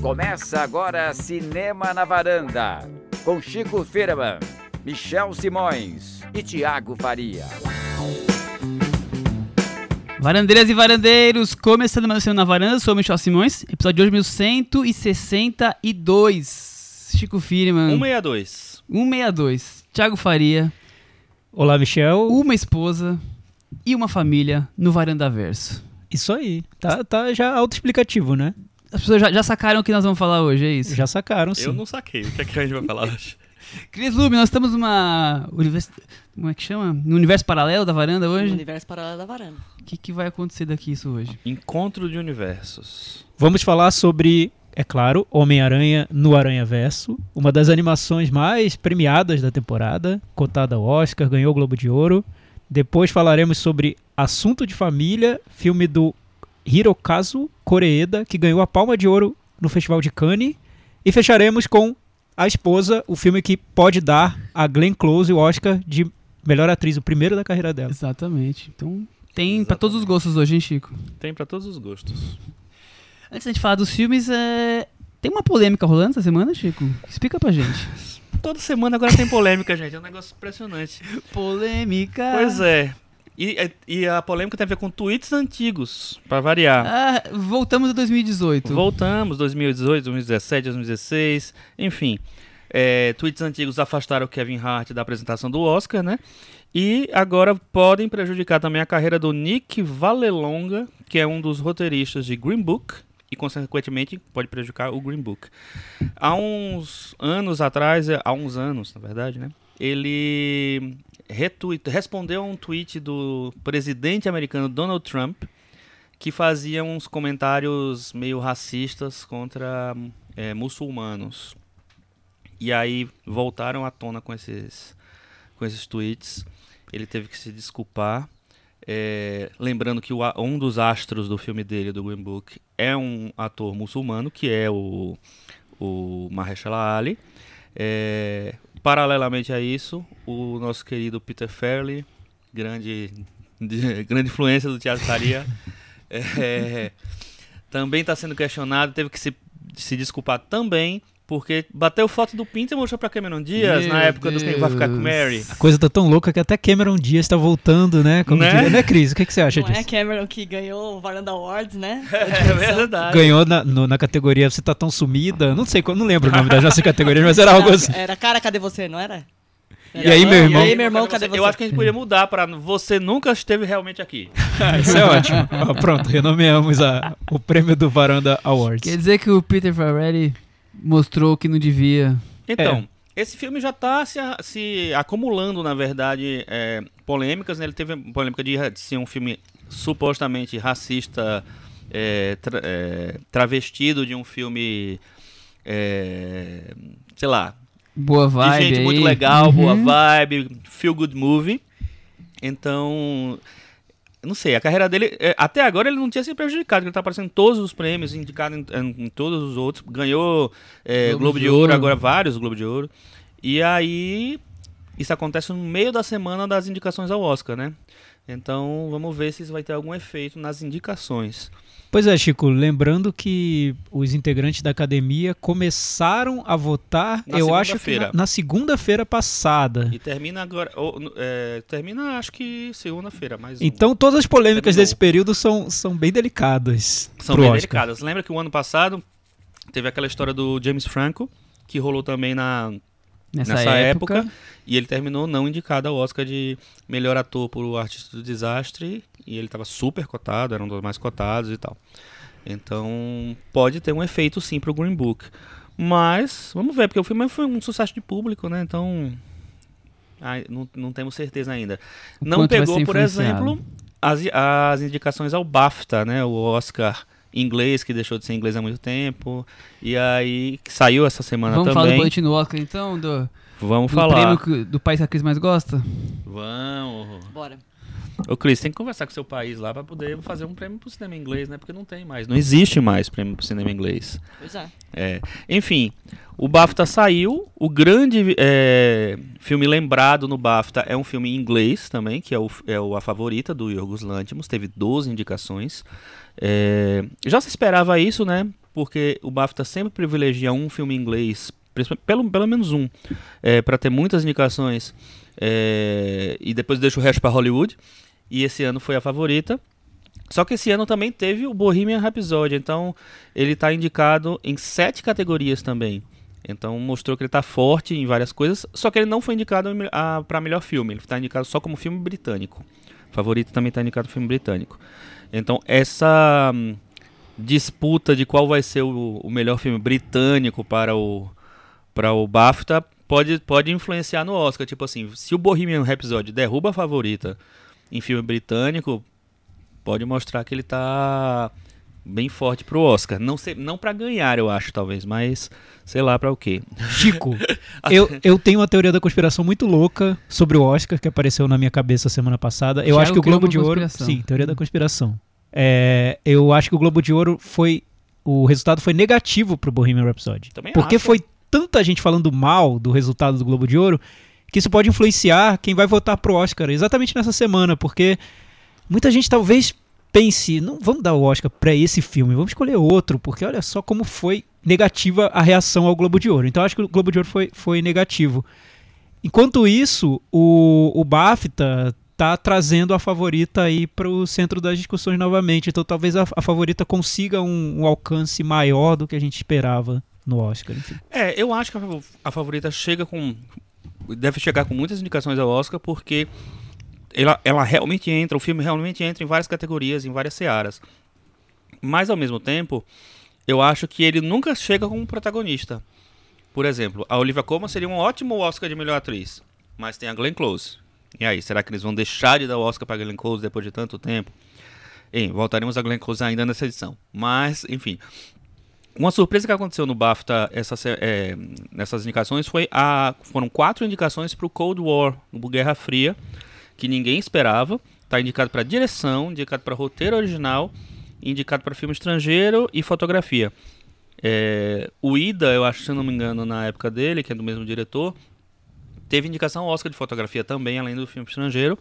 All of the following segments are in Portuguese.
Começa agora Cinema na Varanda, com Chico Firman, Michel Simões e Tiago Faria. Varandeiras e varandeiros, começando mais Cinema na Varanda, sou o Michel Simões, episódio de hoje 1162. Chico Firman. 162. 162. Tiago Faria. Olá, Michel. Uma esposa e uma família no Varanda Verso. Isso aí. Tá, tá já autoexplicativo, né? As pessoas já, já sacaram o que nós vamos falar hoje, é isso? Já sacaram, sim. Eu não saquei. O que é que a gente vai falar hoje? Cris Lube, nós estamos numa. Univers... Como é que chama? No universo paralelo da varanda No hoje? universo paralelo da varanda. O que, que vai acontecer daqui isso hoje? Encontro de universos. Vamos falar sobre, é claro, Homem-Aranha no Aranha Verso, uma das animações mais premiadas da temporada, cotada ao Oscar, ganhou o Globo de Ouro. Depois falaremos sobre Assunto de Família, filme do Hirokazu Koreeda, que ganhou a Palma de Ouro no Festival de Cannes. E fecharemos com A Esposa, o filme que pode dar a Glenn Close o Oscar de melhor atriz, o primeiro da carreira dela. Exatamente. Então, tem pra todos os gostos hoje, hein, Chico? Tem pra todos os gostos. Antes da gente falar dos filmes, é... tem uma polêmica rolando essa semana, Chico? Explica pra gente. Toda semana agora tem polêmica, gente. É um negócio impressionante. Polêmica. Pois é. E, e a polêmica tem a ver com tweets antigos, pra variar. Ah, voltamos a 2018. Voltamos, 2018, 2017, 2016, enfim. É, tweets antigos afastaram o Kevin Hart da apresentação do Oscar, né? E agora podem prejudicar também a carreira do Nick Vallelonga, que é um dos roteiristas de Green Book, e consequentemente pode prejudicar o Green Book. Há uns anos atrás, há uns anos, na verdade, né? Ele retweet, respondeu a um tweet do presidente americano Donald Trump, que fazia uns comentários meio racistas contra é, muçulmanos. E aí voltaram à tona com esses, com esses tweets. Ele teve que se desculpar. É, lembrando que o um dos astros do filme dele, do Green Book, é um ator muçulmano, que é o, o Mahershala Ali. É, paralelamente a isso, o nosso querido Peter Farrelly, grande, de- grande influência do Teatro Faria, é, também está sendo questionado, teve que se, se desculpar também, porque bateu foto do Pinto e mostrou para Cameron Diaz Meu na época dos Quem Vai Ficar com Deus. Mary. A coisa tá tão louca que até Cameron Diaz tá voltando, né? Como Né? diria, né, Cris? O que, que você acha Não é disso? Cameron que ganhou o Varanda Awards, né? É verdade. Ganhou na, no- na categoria Você Tá Tão Sumida. Não sei, não lembro o nome das nossas categorias, mas era algo assim. Era cara, cadê você, não era? E aí, meu irmão? E aí, meu irmão, cadê você? Eu acho que a gente podia mudar para você nunca esteve realmente aqui. Isso é ótimo. Pronto, renomeamos a- o prêmio do Varanda Awards. Quer dizer que o Peter Farrelly mostrou que não devia. Então, esse filme já está se, se acumulando, na verdade, é, polêmicas. Né? Ele teve polêmica de, de ser um filme supostamente racista, é, tra- é, travestido de um filme, é, sei lá, Boa vibe. de gente aí. muito legal, boa Uhum. vibe, feel good movie. Então, não sei, a carreira dele, é, até agora ele não tinha se prejudicado, porque ele tá aparecendo em todos os prêmios, indicado em, em- em todos os outros, ganhou é, Globo Globo, de de, Ouro, Ouro. agora vários Globo de Ouro. E aí, isso acontece no meio da semana das indicações ao Oscar, né? Então, vamos ver se isso vai ter algum efeito nas indicações. Pois é, Chico, lembrando que os integrantes da academia começaram a votar, Na eu acho que na, na segunda-feira passada. E termina agora, ou, é, termina acho que segunda-feira, mais um. Então todas as polêmicas Terminou. desse período são, são bem delicadas. São bem Oscar. delicadas. Lembra que o ano passado teve aquela história do James Franco, que rolou também na, Nessa, nessa, época. época. e ele terminou não indicado ao Oscar de melhor ator por O Artista do Desastre, e ele estava super cotado, era um dos mais cotados e tal. Então, pode ter um efeito sim pro Green Book. Mas, vamos ver, porque o filme foi um sucesso de público, né? Então, ai, não, não temos certeza ainda. O não pegou, por exemplo, as, as indicações ao BAFTA, né? O Oscar inglês, que deixou de ser inglês há muito tempo. E aí, que saiu essa semana Vamos falar do também. boletim do Oscar então? Do, Vamos do falar. prêmio do país que a Cris mais gosta? Vamos. Bora. Ô, Cris, tem que conversar com seu país lá pra poder fazer um prêmio pro cinema inglês, né? Porque não tem mais. Não existe mais prêmio pro cinema inglês. Pois é. É. Enfim, o BAFTA saiu. O grande é, filme lembrado no BAFTA é um filme em inglês também, que é o, é o A Favorita, do Yorgos Lanthimos. Teve 12 indicações. É, já se esperava isso, né? porque o BAFTA sempre privilegia um filme inglês, pelo, pelo menos um, para ter muitas indicações, é, e depois deixa o resto para Hollywood. E esse ano foi a favorita. Só que esse ano também teve o Bohemian Rhapsody, então ele está indicado em sete categorias também. Então mostrou que ele está forte em várias coisas, só que ele não foi indicado para melhor filme, ele está indicado só como filme britânico. Favorito também está indicado filme britânico. Então essa hum, disputa de qual vai ser o, o melhor filme britânico para o para o BAFTA pode, pode influenciar no Oscar. Tipo assim, se o Bohemian Rhapsody derruba a favorita em filme britânico, pode mostrar que ele tá bem forte pro Oscar. Não sei, não para ganhar, eu acho, talvez, mas sei lá para o quê. Chico, eu, eu tenho uma teoria da conspiração muito louca sobre o Oscar que apareceu na minha cabeça semana passada. Eu Já acho que o Globo de Ouro. Sim, teoria da conspiração. É, eu acho que o Globo de Ouro foi. O resultado foi negativo pro Bohemian Rhapsody. Também Porque acho. foi tanta gente falando mal do resultado do Globo de Ouro que isso pode influenciar quem vai votar pro Oscar exatamente nessa semana, porque muita gente talvez pense, não vamos dar o Oscar pra esse filme, vamos escolher outro, porque olha só como foi negativa a reação ao Globo de Ouro. Então acho que o Globo de Ouro foi, foi negativo. Enquanto isso, o, o BAFTA tá trazendo a favorita aí para o centro das discussões novamente. Então talvez a, a favorita consiga um, um alcance maior do que a gente esperava no Oscar. Enfim. É, eu acho que a favorita chega com. Deve chegar com muitas indicações ao Oscar, porque ela, ela realmente entra, o filme realmente entra em várias categorias, em várias searas. Mas ao mesmo tempo, eu acho que ele nunca chega como protagonista. Por exemplo, a Olivia Colman seria um ótimo Oscar de melhor atriz, mas tem a Glenn Close. E aí, será que eles vão deixar de dar o Oscar para Glenn Close depois de tanto tempo? Hein, voltaremos a Glenn Close ainda nessa edição. Mas, enfim, uma surpresa que aconteceu no BAFTA essa, é, nessas indicações foi a foram quatro indicações para o Cold War, Guerra Fria, que ninguém esperava. Está indicado para direção, indicado para roteiro original, indicado para filme estrangeiro e fotografia. É, o Ida, eu acho, se não me engano, na época dele, que é do mesmo diretor, teve indicação Oscar de fotografia também, além do filme estrangeiro,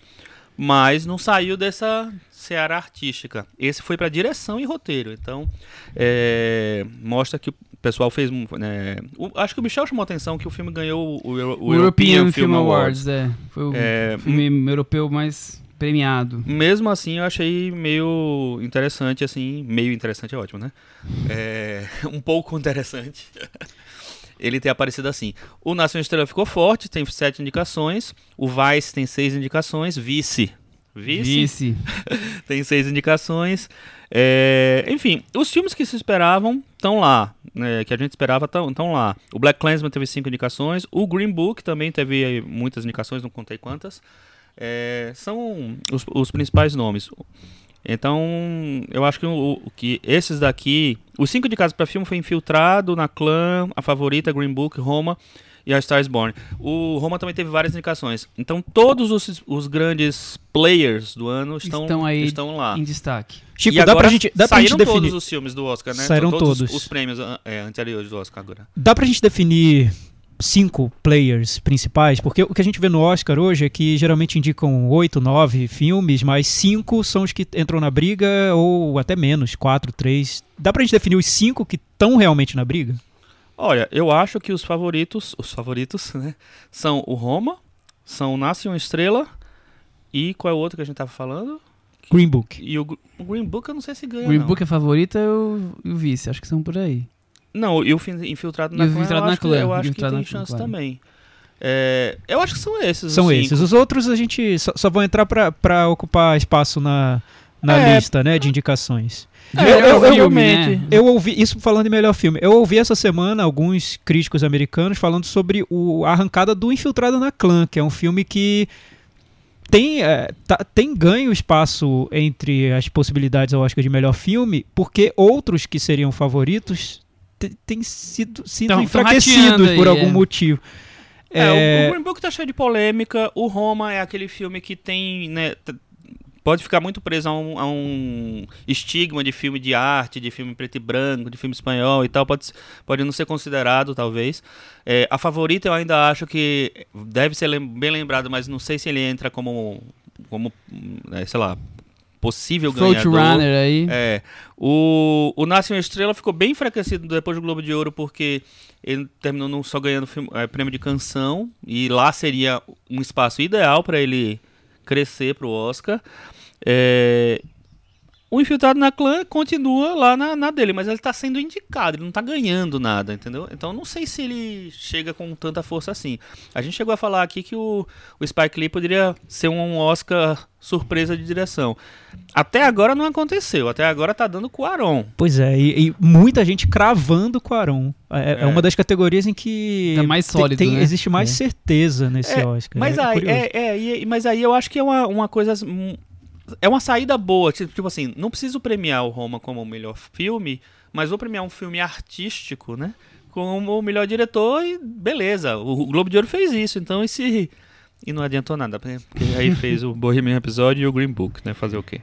mas não saiu dessa seara artística. Esse foi para direção e roteiro, então é, mostra que o pessoal fez. um, né, o- acho que o Michel chamou a atenção que o filme ganhou o, Euro- O European, Film Awards, é. Foi o É, filme europeu mais premiado. Mesmo assim, eu achei meio interessante, assim, meio interessante é ótimo, né? É, um pouco interessante ele ter aparecido assim. O Nação Estrela ficou forte, tem sete indicações. O Vice tem seis indicações. Vice. Vice, Vice. tem seis indicações. É, enfim, os filmes que se esperavam estão lá. né, que a gente esperava estão lá. O Black Clansman teve cinco indicações. O Green Book também teve muitas indicações, não contei quantas. É, são os, os principais nomes. Então, eu acho que, o, o- que esses daqui. Os cinco indicados para filme foi Infiltrado, Na Clã, A Favorita, Green Book, Roma e A Star is Born. O Roma também teve várias indicações. Então, todos os, os grandes players do ano estão, Estão aí estão lá. Em destaque. Chico, E dá pra gente, dá pra gente saíram definir. todos os filmes do Oscar, né? Saíram todos. todos. Os prêmios ah, é, anteriores do Oscar agora. Dá pra gente definir cinco players principais? Porque o que a gente vê no Oscar hoje é que geralmente indicam oito, nove filmes, mas cinco são os que entram na briga, ou até menos, quatro, três. Dá pra gente definir os cinco que estão realmente na briga? Olha, eu acho que os favoritos, os favoritos, né, são o Roma, são o Nasce uma Estrela e qual é o outro que a gente tava falando? Green Book. E o, o Green Book eu não sei se ganha, Green não. Book é favorita e o, e o Vice. Acho que são por aí. Não, e o Infiltrado na Clã, Infiltrado eu na acho, que, Clã, eu acho que tem Clã, chance claro. também. É, eu acho que são esses. São os esses. Os outros a gente só, só vão entrar pra ocupar espaço na, na É. lista, né, de indicações. De É, melhor eu- eu filme, realmente- né? Eu ouvi, isso falando em melhor filme, eu ouvi essa semana alguns críticos americanos falando sobre o, a arrancada do Infiltrado na Clã, que é um filme que tem, é, tá- tem ganho espaço entre as possibilidades ao Oscar de melhor filme, porque outros que seriam favoritos têm sido, sido Tão- tão enfraquecidos aí, por algum é. motivo. É, o- É, o Green Book tá cheio de polêmica. O Roma é aquele filme que tem, né, pode ficar muito preso a um, a um estigma de filme de arte, de filme preto e branco, de filme espanhol e tal. Pode, pode não ser considerado, talvez. É, a favorita eu ainda acho que deve ser lem- bem lembrado, mas não sei se ele entra como, como né, sei lá, possível Throat ganhador. Runner aí. É. O, o Nasce uma Estrela ficou bem enfraquecido depois do Globo de Ouro, porque ele terminou não só ganhando filme- é, prêmio de canção, e lá seria um espaço ideal para ele crescer pro Oscar. É, o Infiltrado na Clã continua lá na, na dele, mas ele tá sendo indicado, ele não tá ganhando nada, entendeu? Então não sei se ele chega com tanta força assim. A gente chegou a falar aqui que o, o Spike Lee poderia ser um Oscar surpresa de direção. Até agora não aconteceu, até agora tá dando Cuarón. Pois é, e, e muita gente cravando com o Aron. É, é É. uma das categorias em que É mais sólido, tem- né? existe mais É. certeza nesse É, Oscar. Mas, é, aí, é, é, e- mas aí eu acho que é uma, uma coisa. É uma saída boa. Tipo, assim, não preciso premiar o Roma como o melhor filme, mas vou premiar um filme artístico, né? Como o melhor diretor e beleza. O, o Globo de Ouro fez isso, então esse. E não adiantou nada, né? Porque aí fez o Bohemian Episódio e o Green Book, né? Fazer o quê?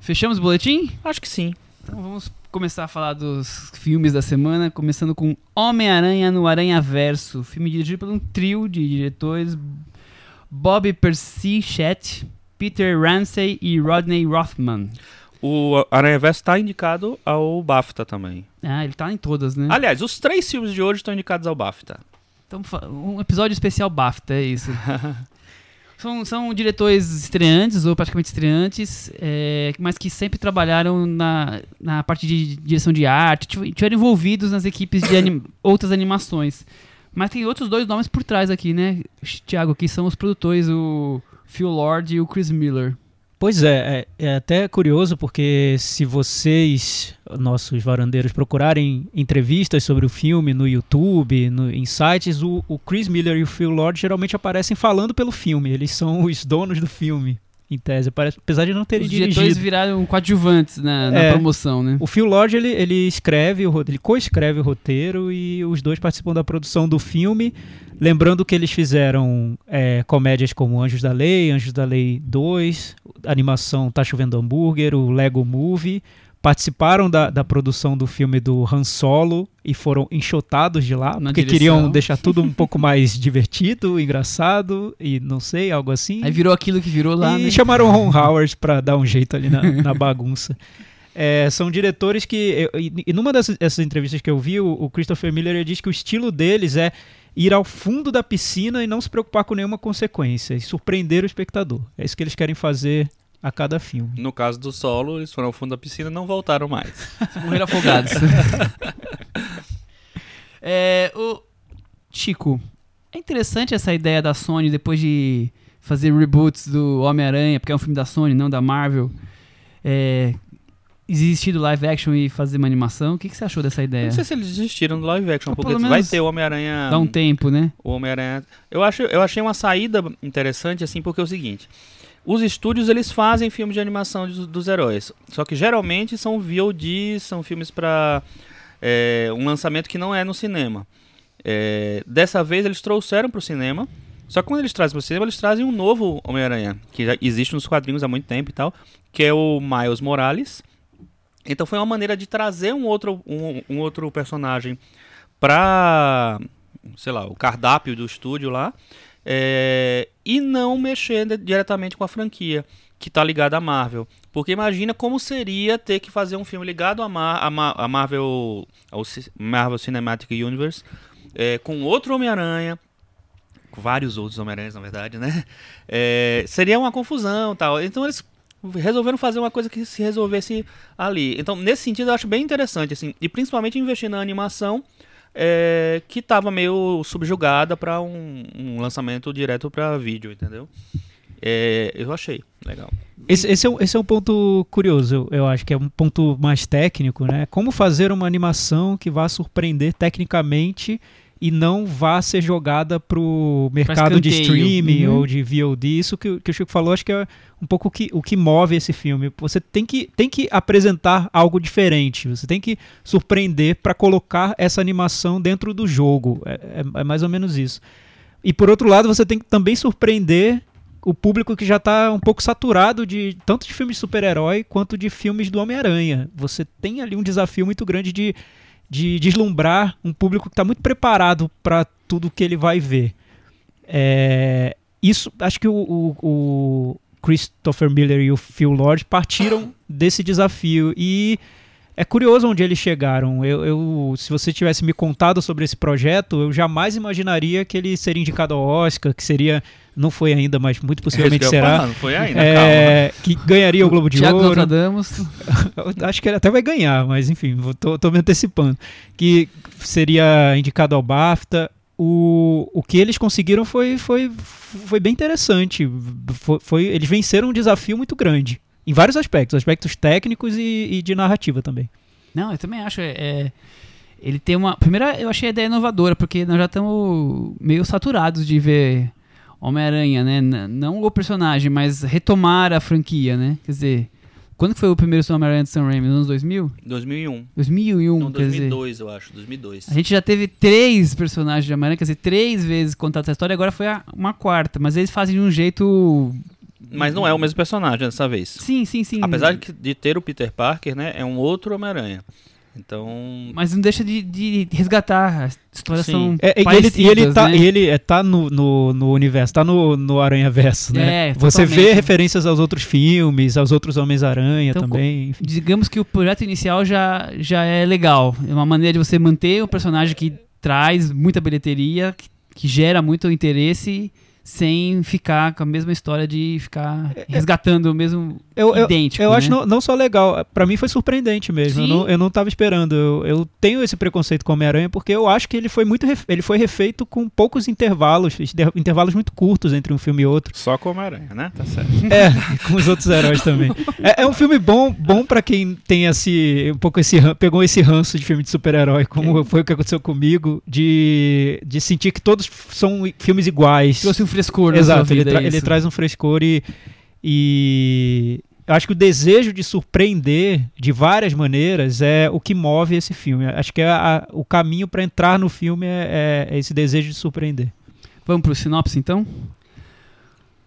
Fechamos o boletim? Acho que sim. Então vamos começar a falar dos filmes da semana, começando com Homem-Aranha no Aranha Verso, filme dirigido por um trio de diretores Bob Percy Chet, Peter Ramsey e Rodney Rothman. O Aranha Verso tá indicado ao BAFTA também. Ah, ele tá em todas, né? Aliás, os três filmes de hoje estão indicados ao BAFTA. Então, um episódio especial BAFTA, é isso. são, são diretores estreantes, ou praticamente estreantes, é, mas que sempre trabalharam na, na parte de direção de arte, tiv- tiveram envolvidos nas equipes de anim- outras animações. Mas tem outros dois nomes por trás aqui, né, Thiago, que são os produtores, o Phil Lord e o Chris Miller. Pois é, é, é até curioso porque se vocês, nossos varandeiros, procurarem entrevistas sobre o filme no YouTube, no, em sites, o, o Chris Miller e o Phil Lord geralmente aparecem falando pelo filme. Eles são os donos do filme, em tese, parece- apesar de não terem Os diretores dirigido. viraram coadjuvantes na, na É. promoção, né? O Phil Lord ele, ele escreve, ele co-escreve o roteiro e os dois participam da produção do filme. Lembrando que eles fizeram é, comédias como Anjos da Lei, Anjos da Lei 2, a animação Tá Chovendo Hambúrguer, o Lego Movie. Participaram da, da produção do filme do Han Solo e foram enxotados de lá, Na porque direção. queriam deixar tudo um pouco mais divertido, engraçado e não sei, algo assim. Aí virou aquilo que virou lá, e né? chamaram Ron Howard pra dar um jeito ali na, na bagunça. É, são diretores que. E, e numa dessas essas entrevistas que eu vi, o, o Christopher Miller diz que o estilo deles é ir ao fundo da piscina e não se preocupar com nenhuma consequência e surpreender o espectador. É isso que eles querem fazer a cada filme. No caso do solo, eles foram ao fundo da piscina e não voltaram mais. Morreram afogados. é, o Chico, é interessante essa ideia da Sony depois de fazer reboots do Homem-Aranha, porque é um filme da Sony, não da Marvel. É, existir do live action e fazer uma animação. O que, que você achou dessa Eu ideia? Não sei se eles desistiram do live action, porque vai ter o Homem-Aranha. Dá um tempo, né? O Homem-Aranha. Eu, acho, eu achei uma saída interessante, assim, porque é o seguinte. Os estúdios, eles fazem filmes de animação dos, dos heróis. Só que geralmente são VOD, são filmes para um lançamento que não é no cinema. É, dessa vez eles trouxeram para o cinema. Só que quando eles trazem para o cinema, eles trazem um novo Homem-Aranha, que já existe nos quadrinhos há muito tempo e tal, que é o Miles Morales. Então foi uma maneira de trazer um outro, um, um outro personagem para, sei lá, o cardápio do estúdio lá, é, e não mexer diretamente com a franquia que está ligada à Marvel. Porque imagina como seria ter que fazer um filme ligado à, Mar Marvel, ao Ci- Marvel Cinematic Universe, é, com outro Homem-Aranha, vários outros Homem-Aranhas, na verdade, né? É, seria uma confusão tal. Então eles resolveram fazer uma coisa que se resolvesse ali. Então, nesse sentido, eu acho bem interessante, assim, e principalmente investir na animação, é, que estava meio subjugada para um, um lançamento direto para vídeo, entendeu? É, eu achei legal. Esse, esse, é, esse é um ponto curioso, eu, eu acho que é um ponto mais técnico, né? Como fazer uma animação que vá surpreender tecnicamente e não vá ser jogada pro mercado de streaming Uhum. ou de VOD. Isso que, o- que o Chico falou, acho que é um pouco o que, o que move esse filme. Você tem que, tem que apresentar algo diferente, você tem que surpreender para colocar essa animação dentro do jogo. É, é- é mais ou menos isso. E por outro lado, você tem que também surpreender o público que já está um pouco saturado de tanto de filmes de super-herói quanto de filmes do Homem-Aranha. Você tem ali um desafio muito grande de, de deslumbrar um público que está muito preparado para tudo que ele vai ver. É, isso, acho que o, o- o- Christopher Miller e o Phil Lord partiram desse desafio e é curioso onde eles chegaram. Eu, eu- se você tivesse me contado sobre esse projeto, eu jamais imaginaria que ele seria indicado ao Oscar, que seria, não foi ainda, mas muito possivelmente É será. falar, não foi ainda, calma. É, que ganharia o Globo de Tiago Ouro. Nostradamus. Acho que ele até vai ganhar, mas enfim, tô, tô me antecipando. Que seria indicado ao BAFTA. O, o que eles conseguiram foi, foi, foi bem interessante. Foi, foi- eles venceram um desafio muito grande. Em vários aspectos, aspectos técnicos e, e de narrativa também. Não, eu também acho. é, é, ele tem uma. Primeiro, eu achei a ideia inovadora, porque nós já estamos meio saturados de ver Homem-Aranha, né? N- Não o personagem, mas retomar a franquia, né? Quer dizer, quando que foi o primeiro Homem-Aranha de Sam Raimi? Nos anos 2000? 2001. 2001, Não, quer dizer. 2002, eu acho. 2002. A gente já teve três personagens de Homem-Aranha, quer dizer, três vezes contados essa história, agora foi a- uma quarta, mas eles fazem de um jeito. Mas não é o mesmo personagem dessa vez. Sim, sim, sim. Apesar de, ter o Peter Parker, né? É um outro Homem-Aranha. Então. Mas não deixa de, de resgatar. As histórias Sim. são. É, e ele, e ele tá, né? ele é, tá no, no, no universo, tá no, no Aranha Verso, né? É, Você vê referências aos outros filmes, aos outros Homens-Aranha Então, também. enfim. digamos que o projeto inicial já, já é legal. É uma maneira de você manter um personagem que traz muita bilheteria, que, que gera muito interesse, sem ficar com a mesma história de ficar resgatando o mesmo Eu, eu, idêntico. eu né? acho não, não só legal, pra mim foi surpreendente mesmo. Eu não, eu não tava esperando. Eu, eu tenho esse preconceito com o Homem-Aranha porque eu acho que ele foi muito ref- ele foi refeito com poucos intervalos, inter- intervalos muito curtos entre um filme e outro. Só com Homem-Aranha, né? Tá certo. É, e com os outros heróis também. É, é um filme bom, bom para quem tem esse um pouco esse pegou esse ranço de filme de super-herói, como foi o que aconteceu comigo, de, de sentir que todos são i- filmes iguais. Trouxe um frescor Exato, ele, tra- é ele traz um frescor e, e eu acho que o desejo de surpreender de várias maneiras é o que move esse filme. Acho que é a- o caminho para entrar no filme é, é esse desejo de surpreender. Vamos pro sinopse então?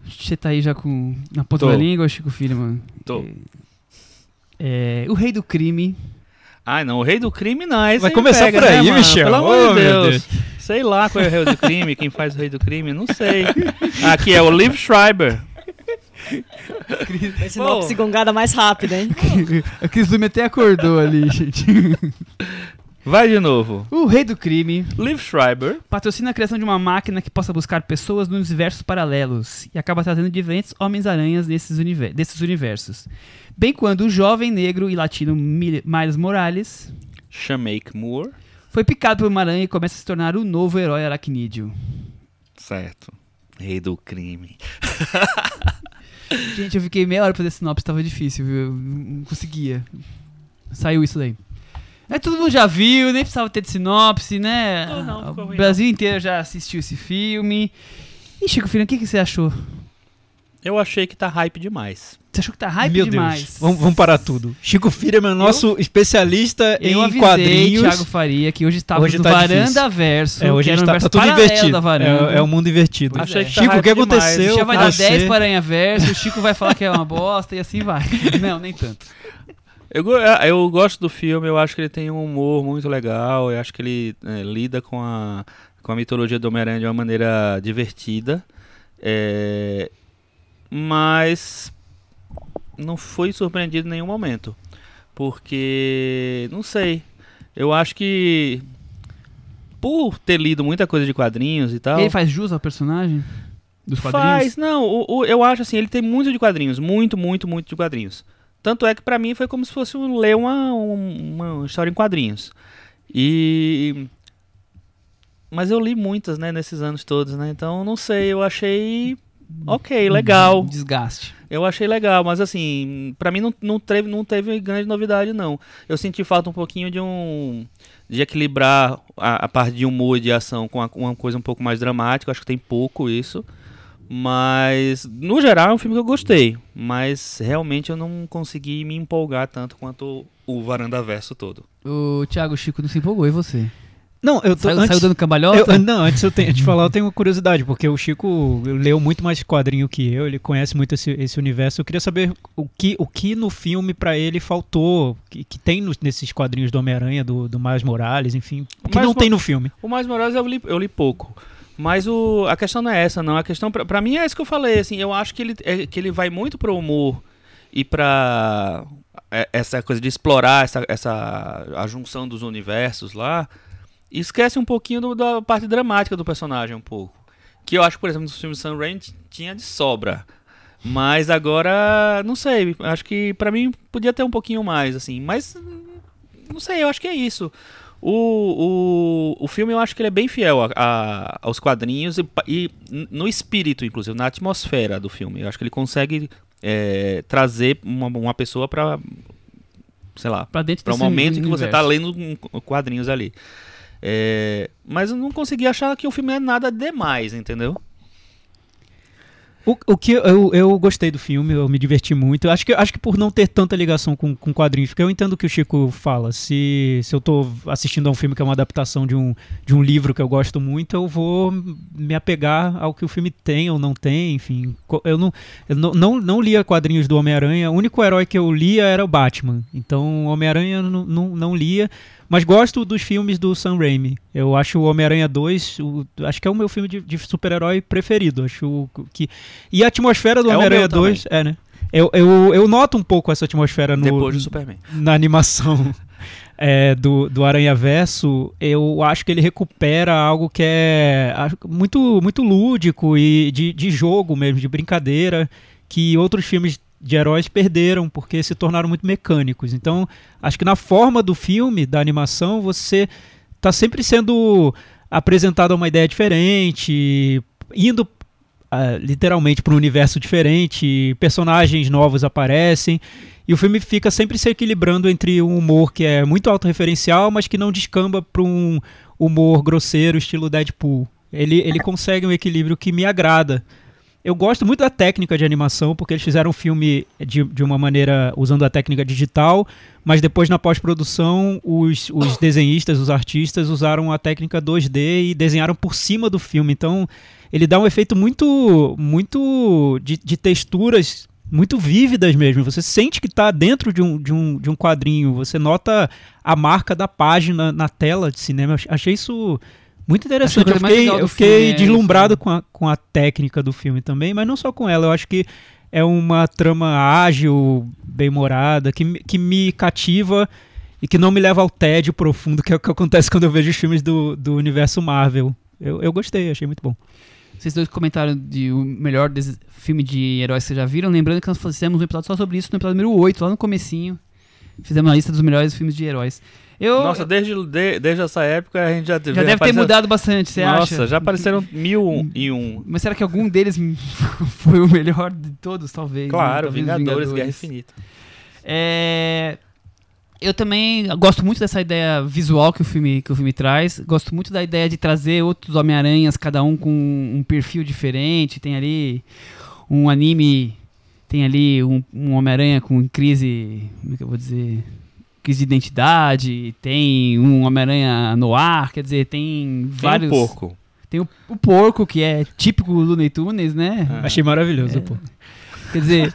Você tá aí já com na ponta Tô. da língua, Chico Filho, mano? Tô. É, o rei do crime. Ai, não, o rei do crime não. Esse Vai começar pega, por né, aí, mano? Michel? Pelo amor Oh, de meu Deus. Sei lá qual é o rei do crime, quem faz o rei do crime, não sei. Aqui é o Liv Schreiber. Esse sinopse gongada mais rápida, hein? A Cris Lume até acordou ali, gente. Vai de novo. O rei do crime Liv Schreiber. patrocina a criação de uma máquina que possa buscar pessoas nos universos paralelos e acaba trazendo diferentes Homens-Aranhas nesses, univer desses universos. Bem quando o jovem negro e latino Mi- Miles Morales Shameik Moore. foi picado por uma aranha e começa a se tornar o novo herói aracnídeo. Certo. Rei do crime. Gente, eu fiquei meia hora pra fazer sinopse, tava difícil, viu? Eu não conseguia. Saiu isso daí. É, todo mundo já viu, nem precisava ter de sinopse, né? Não, não, ficou o ruim, Brasil inteiro já assistiu esse filme. E Chico Filho, o que, que você achou? Eu achei que tá hype demais. Você achou que tá hype Meu demais? Deus, vamos, vamos parar tudo. Chico Firman, nosso especialista Eu em avisei quadrinhos. Thiago Faria que hoje estava Hoje no tá Varanda difícil. Verso. É, hoje a gente tá, tá tudo invertido. Da varanda. É, é o mundo invertido. Pois Achei é. que tá Chico, o que hype demais. aconteceu? Já vai dar você? 10 para Aranha Verso, o Chico vai falar que é uma bosta e assim vai. Não, nem tanto. Eu, é, eu gosto do filme, eu acho que ele tem um humor muito legal, eu acho que ele é, lida com a, com a mitologia do Homem-Aranha de uma maneira divertida. É, mas não fui surpreendido em nenhum momento. Porque, não sei, eu acho que por ter lido muita coisa de quadrinhos e tal... Ele faz jus ao personagem? Dos quadrinhos? Faz, não, o, o- eu acho assim, ele tem muito de quadrinhos, muito, muito, muito de quadrinhos. Tanto é que pra mim foi como se fosse um- ler uma, um- uma história em quadrinhos. E. Mas eu li muitas, né, nesses anos todos, né? Então, não sei, eu achei. Ok, legal. Desgaste. Eu achei legal, mas assim, pra mim não, não, teve, não teve grande novidade, não. Eu senti falta um pouquinho de um. de equilibrar a, a parte de humor e de ação com a- uma coisa um pouco mais dramática. Acho que tem pouco isso. Mas, no geral, é um filme que eu gostei. Mas realmente eu não consegui me empolgar tanto quanto o Varanda Verso todo. O Thiago Chico não se empolgou, e você? Não, eu tô, Saiu, antes, saiu dando cambalhota? eu- não, antes eu tenho, de falar, eu tenho uma curiosidade, porque o Chico leu muito mais quadrinho que eu, ele conhece muito esse, esse universo. Eu queria saber o que, o que no filme pra ele faltou, que, que tem nos- nesses quadrinhos do Homem-Aranha, do, do Miles Morales, enfim, que Miles não Mo- tem no filme. O Mais Morales eu li, eu li pouco. Mas o, a questão não é essa, não. A questão, pra, pra mim, é isso que eu falei. Assim, eu acho que ele, é, que ele vai muito pro humor e pra é, essa coisa de explorar essa, essa a junção dos universos lá. E esquece um pouquinho do- da parte dramática do personagem, um pouco. Que eu acho, por exemplo, no filme Sam Raimi tinha de sobra. Mas agora, não sei, acho que pra mim podia ter um pouquinho mais, assim. Mas, não sei, eu acho que é isso. O, o, o filme eu acho que ele é bem fiel a, a- aos quadrinhos e, e no espírito, inclusive, na atmosfera do filme. Eu acho que ele consegue é, trazer uma, uma pessoa pra, sei lá, para um momento em que você tá lendo quadrinhos ali. É, mas eu não consegui achar que o filme é nada demais, entendeu? O, o que eu, eu gostei do filme, eu me diverti muito. Acho que, acho que por não ter tanta ligação com, com quadrinhos, porque eu entendo o que o Chico fala. Se, se eu tô assistindo a um filme que é uma adaptação de um, de um livro que eu gosto muito, eu vou me apegar ao que o filme tem ou não tem, enfim. Eu não, eu não, não, não lia quadrinhos do Homem-Aranha, o único herói que eu lia era o Batman. Então, Homem-Aranha eu não, não, não lia. Mas gosto dos filmes do Sam Raimi. Eu acho o Homem-Aranha 2, o- acho que é o meu filme de, de super-herói preferido. Acho que. E a atmosfera do É Homem-Aranha meu 2, é, né? Eu, eu, eu noto um pouco essa atmosfera no, Depois do Superman. na animação é, do, do Aranha Verso, eu acho que ele recupera algo que é muito, muito lúdico e de, de jogo mesmo, de brincadeira, que outros filmes de heróis perderam porque se tornaram muito mecânicos. Então, acho que na forma do filme, da animação, você está sempre sendo apresentado a uma ideia diferente, indo ah, literalmente para um universo diferente, personagens novos aparecem. E o filme fica sempre se equilibrando entre um humor que é muito autorreferencial, mas que não descamba para um humor grosseiro, estilo Deadpool. Ele, ele consegue um equilíbrio que me agrada. Eu gosto muito da técnica de animação, porque eles fizeram um filme de, de uma maneira usando a técnica digital, mas depois na pós-produção os, os desenhistas, os artistas usaram a técnica 2D e desenharam por cima do filme. Então ele dá um efeito muito, muito de, de texturas muito vívidas mesmo. Você sente que está dentro de um, de, um, de um quadrinho. Você nota a marca da página na tela de cinema. Eu ach- achei isso muito interessante. Eu fiquei, eu fiquei é deslumbrado isso, com, a, com a técnica do filme também, mas não só com ela. Eu acho que é uma trama ágil, bem-humorada, que, que me cativa e que não me leva ao tédio profundo, que é o que acontece quando eu vejo os filmes do, do universo Marvel. Eu, eu gostei, achei muito bom. Vocês dois comentaram de o melhor filme de heróis que vocês já viram. Lembrando que nós fizemos um episódio só sobre isso no episódio número 8, lá no comecinho. Fizemos uma lista dos melhores filmes de heróis. Eu, Nossa, desde, de- desde essa época a gente já, já deve ter mudado bastante, você Nossa, acha? já apareceram mil e um. Mas será que algum deles foi o melhor de todos, talvez? né? Claro, Talvez Vingadores, Guerra Infinita. É, Eu também gosto muito dessa ideia visual que o filme, que o filme traz. Gosto muito da ideia de trazer outros Homem-Aranhas, cada um com um perfil diferente. Tem ali um anime, tem ali um, um Homem-Aranha com crise. Como é que eu vou dizer? Crise de identidade. Tem um Homem-Aranha no ar, quer dizer, tem Tem vários. um porco. Tem o, o porco, que é típico Looney Tunes, né? Ah. Achei maravilhoso, pô. Quer dizer,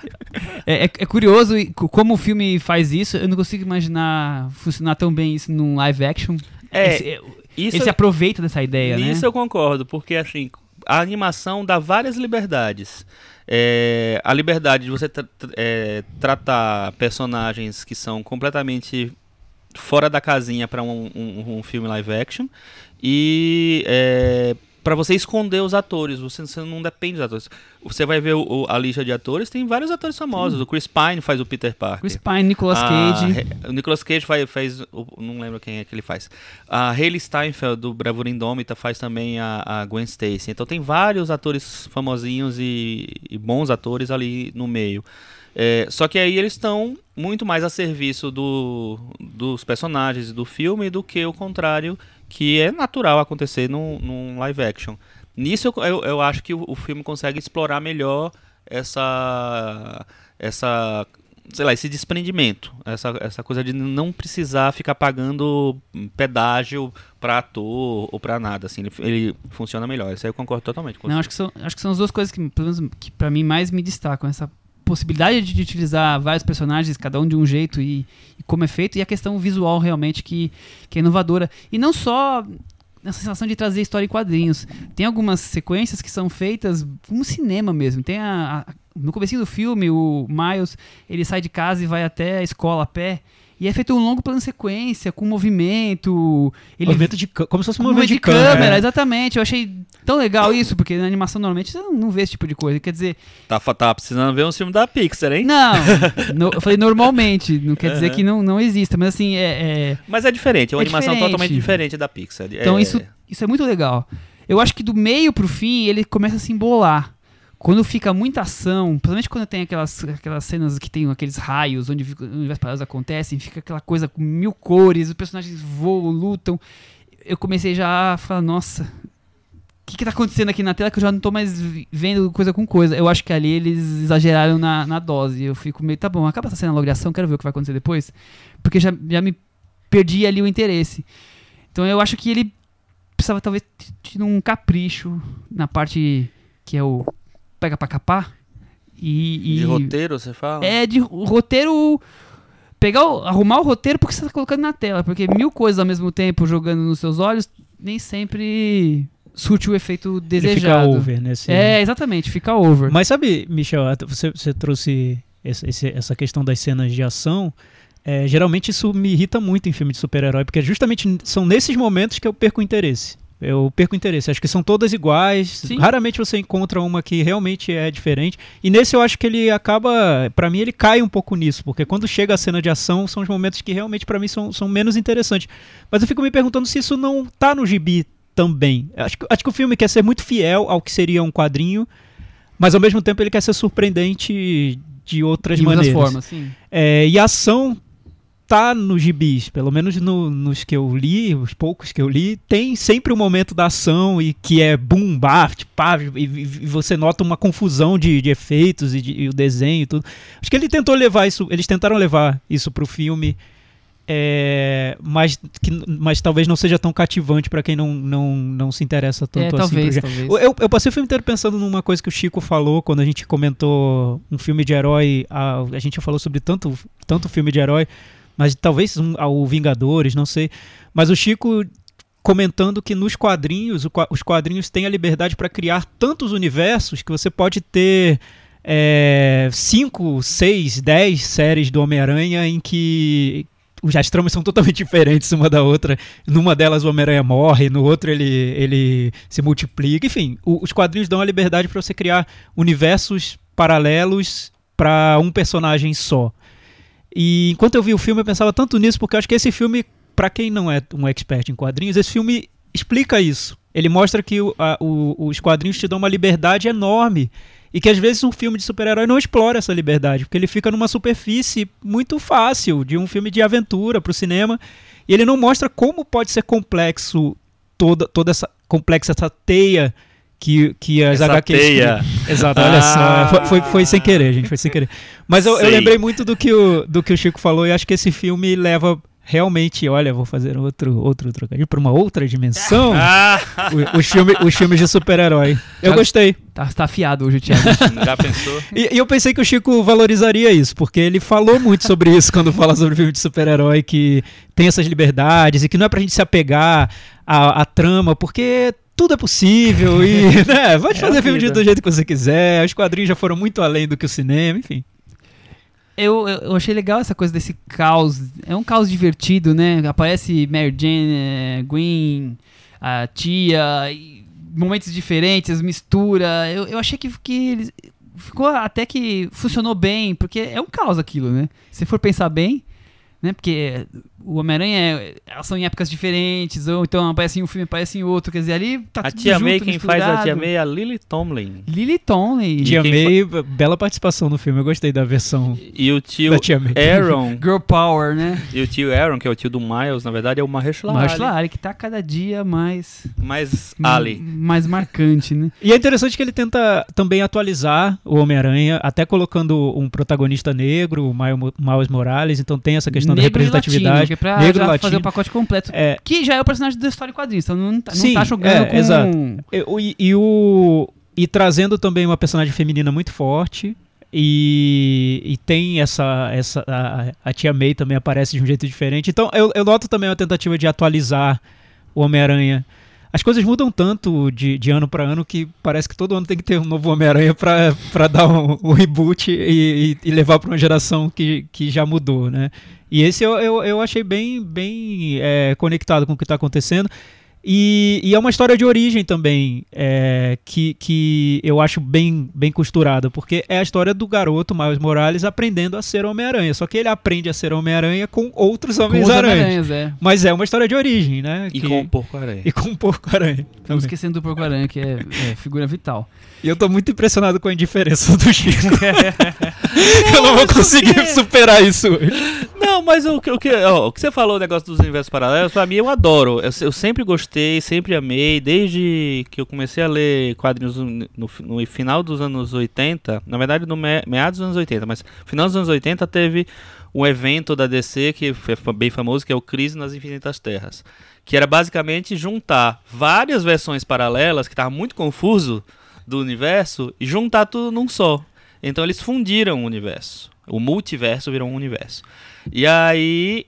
é, é- é curioso co- como o filme faz isso. Eu não consigo imaginar funcionar tão bem isso num live action. É, Esse- é, Isso, ele se aproveita dessa ideia, nisso né? eu concordo, porque assim, a animação dá várias liberdades. É, a liberdade de você tra- é, tratar personagens que são completamente fora da casinha para um, um- um filme live action e é, para você esconder os atores, você, você não depende dos atores. Você vai ver o- o- a lista de atores, tem vários atores famosos. O Chris Pine faz o Peter Parker. Chris Pine, Nicolas A Cage. O Nicolas Cage faz, o- não lembro quem é que ele faz. A Hayley Steinfeld do Bravura Indômita faz também a, a Gwen Stacy. Então tem vários atores famosinhos e, e bons atores ali no meio. É, só que aí eles estão muito mais a serviço do, dos personagens do filme do que o contrário, que é natural acontecer num, num live action. Nisso eu, eu, eu acho que o, o filme consegue explorar melhor essa essa sei lá, esse desprendimento, essa, essa coisa de não precisar ficar pagando pedágio pra ator ou pra nada, assim, ele, ele funciona melhor. Isso aí eu concordo totalmente com Não, você. acho que, são, acho que são as duas coisas que, pelo menos, que pra mim mais me destacam. Essa possibilidade de utilizar vários personagens, cada um de um jeito e, e como é feito, e a questão visual realmente que, que é inovadora. E não só essa sensação de trazer história em quadrinhos. Tem algumas sequências que são feitas como cinema mesmo. Tem a, a no comecinho do filme, o Miles, ele sai de casa e vai até a escola a pé. E é feito um longo plano sequência, com movimento. Ele Movimento de como se fosse um com movimento de de câmera, câmera. exatamente. Eu achei tão legal isso, porque na animação normalmente você não, não vê esse tipo de coisa. Quer dizer, Tá, tá precisando ver um filme da Pixar, hein? não, no- eu falei normalmente, não quer dizer Aham. que não, não exista, mas assim, é- é Mas é diferente, é uma É animação diferente. totalmente diferente da Pixar. Então É- isso, isso é muito legal. Eu acho que do meio pro fim ele começa a se embolar. Quando fica muita ação, principalmente quando tem aquelas, aquelas cenas que tem aqueles raios onde fica- universos paralelos acontecem, fica aquela coisa com mil cores, os personagens voam, lutam. Eu comecei já a falar, nossa, o que, que tá acontecendo aqui na tela que eu já não tô mais vendo coisa com coisa. Eu acho que ali eles exageraram na, na dose. Eu fico meio, tá bom, acaba essa cena logo de ação, quero ver o que vai acontecer depois. Porque já, já me perdi ali o interesse. Então eu acho que ele precisava talvez tido um capricho na parte que é o pega pra capar. E, e De roteiro, você fala? é de roteiro. Pegar o- arrumar o roteiro porque você tá colocando na tela. Porque mil coisas ao mesmo tempo jogando nos seus olhos nem sempre surte o efeito Ele fica desejado. over nesse. É, exatamente, fica over. Mas sabe, Michel, você, você trouxe esse- esse- essa questão das cenas de ação. É, geralmente isso me irrita muito em filme de super-herói, porque justamente são nesses momentos que eu perco o interesse. Eu perco interesse. Acho que são todas iguais. Sim. Raramente você encontra uma que realmente é diferente. E nesse eu acho que ele acaba. Pra mim, ele cai um pouco nisso, porque quando chega a cena de ação, são os momentos que realmente pra mim são, são menos interessantes. Mas eu fico me perguntando se isso não tá no gibi também. Acho que, acho que o filme quer ser muito fiel ao que seria um quadrinho, mas ao mesmo tempo ele quer ser surpreendente de outras de maneiras. formas, sim. É, e a ação tá nos gibis, pelo menos no- nos que eu li, os poucos que eu li, tem sempre um momento da ação e que é boom, baft, pá, e, e- você nota uma confusão de, de efeitos e, de- e o desenho e tudo. Acho que ele tentou levar isso, eles tentaram levar isso pro filme, é, mas, que, mas talvez não seja tão cativante pra quem não, não, não se interessa tanto É, assim. talvez, talvez. eu, eu passei o filme inteiro pensando numa coisa que o Chico falou quando a gente comentou um filme de herói. A, a gente já falou sobre tanto, tanto filme de herói, mas talvez um, ah, o Vingadores, não sei. Mas o Chico comentando que nos quadrinhos, os quadrinhos têm a liberdade para criar tantos universos que você pode ter é, cinco, seis, dez séries do Homem-Aranha em que as tramas são totalmente diferentes uma da outra. Numa delas o Homem-Aranha morre, no outro ele, ele se multiplica. Enfim, o- os quadrinhos dão a liberdade para você criar universos paralelos para um personagem só. E enquanto eu vi o filme, eu pensava tanto nisso, porque eu acho que esse filme, para quem não é um expert em quadrinhos, esse filme explica isso. Ele mostra que o- a- o- os quadrinhos te dão uma liberdade enorme. E que às vezes um filme de super-herói não explora essa liberdade, porque ele fica numa superfície muito fácil de um filme de aventura pro cinema. E ele não mostra como pode ser complexo toda, toda essa complexa essa teia que, que as Essa HQs. teia. Exato, olha só. Foi, foi, sem querer, gente, foi sem querer. Mas eu, eu lembrei muito do que, o, do que o Chico falou e acho que esse filme leva realmente, olha, vou fazer outro, outro trocadilho para uma outra dimensão. Ah, o- os, filme, os filmes de super-herói. Eu Já- gostei. Tá, tá afiado hoje, Thiago. já pensou? E, e eu pensei que o Chico valorizaria isso, porque ele falou muito sobre isso quando fala sobre filme de super-herói, que tem essas liberdades e que não é pra gente se apegar à, à trama, porque tudo é possível e, né, vai É fazer filme de- do jeito que você quiser, os quadrinhos já foram muito além do que o cinema, enfim. Eu, eu achei legal essa coisa desse caos. É um caos divertido, né? Aparece Mary Jane, eh, Gwen, a tia, e momentos diferentes, mistura. Eu, eu achei que, que eles- ficou até que funcionou bem, porque é um caos aquilo, né? Se for pensar bem, né? Porque o Homem-Aranha é- elas são em épocas diferentes, ou então aparece em um filme, aparece em outro. Quer dizer, ali tá A tudo tia junto, May, quem faz a tia. May é a Lily Tomlin. Lily Tomlin. Tia May, bela participação no filme, eu gostei da versão E o tio da Tia May. Aaron, Girl Power, né? e o tio Aaron, que é o tio do Miles, na verdade, é o Mahershala Ali. Marshall Ali, que tá cada dia mais. Mas Ali. Mais marcante, né? E é interessante que ele tenta também atualizar o Homem-Aranha, até colocando um protagonista negro, o Miles Miles Morales, então tem essa questão da Negro e representatividade. É pra negro fazer o pacote completo. É, Que já é o personagem da história quadrinhos, então não tá, não Sim, tá jogando é, com... exato. E, o- e- e o e trazendo também uma personagem feminina muito forte e, e tem essa essa a, a tia May também aparece de um jeito diferente. Então eu, eu noto também uma tentativa de atualizar o Homem-Aranha as coisas mudam tanto de, de ano para ano que parece que todo ano tem que ter um novo Homem-Aranha pra dar um, um reboot e, e- e levar pra uma geração que, que já mudou, né? E esse eu, eu, eu achei bem, bem é, conectado com o que tá acontecendo. E, e é uma história de origem também, é, que, que eu acho bem, bem costurada, porque é a história do garoto Miles Morales aprendendo a ser Homem-Aranha. Só que ele aprende a ser Homem-Aranha com outros Homens-Aranhas. Homem-Aranhas, é. Mas é uma história de origem, né? E que- com o porco-aranha. e com o Porco-Aranha. Estamos esquecendo do Porco-Aranha, que é, é figura vital. E eu tô muito impressionado com a indiferença do Chico. eu não vou conseguir superar isso hoje. Não, mas o, que- o, que, ó, o que você falou, o negócio dos universos paralelos, pra mim eu adoro. Eu, eu sempre gostei, sempre amei, desde que eu comecei a ler quadrinhos no, no no final dos anos 80, na verdade no me, meados dos anos 80, mas final dos anos 80 teve um evento da DC que foi bem famoso, que é o Crise nas Infinitas Terras. Que era basicamente juntar várias versões paralelas, que tava muito confuso do universo, e juntar tudo num só. Então eles fundiram o universo. O multiverso virou um universo. E aí,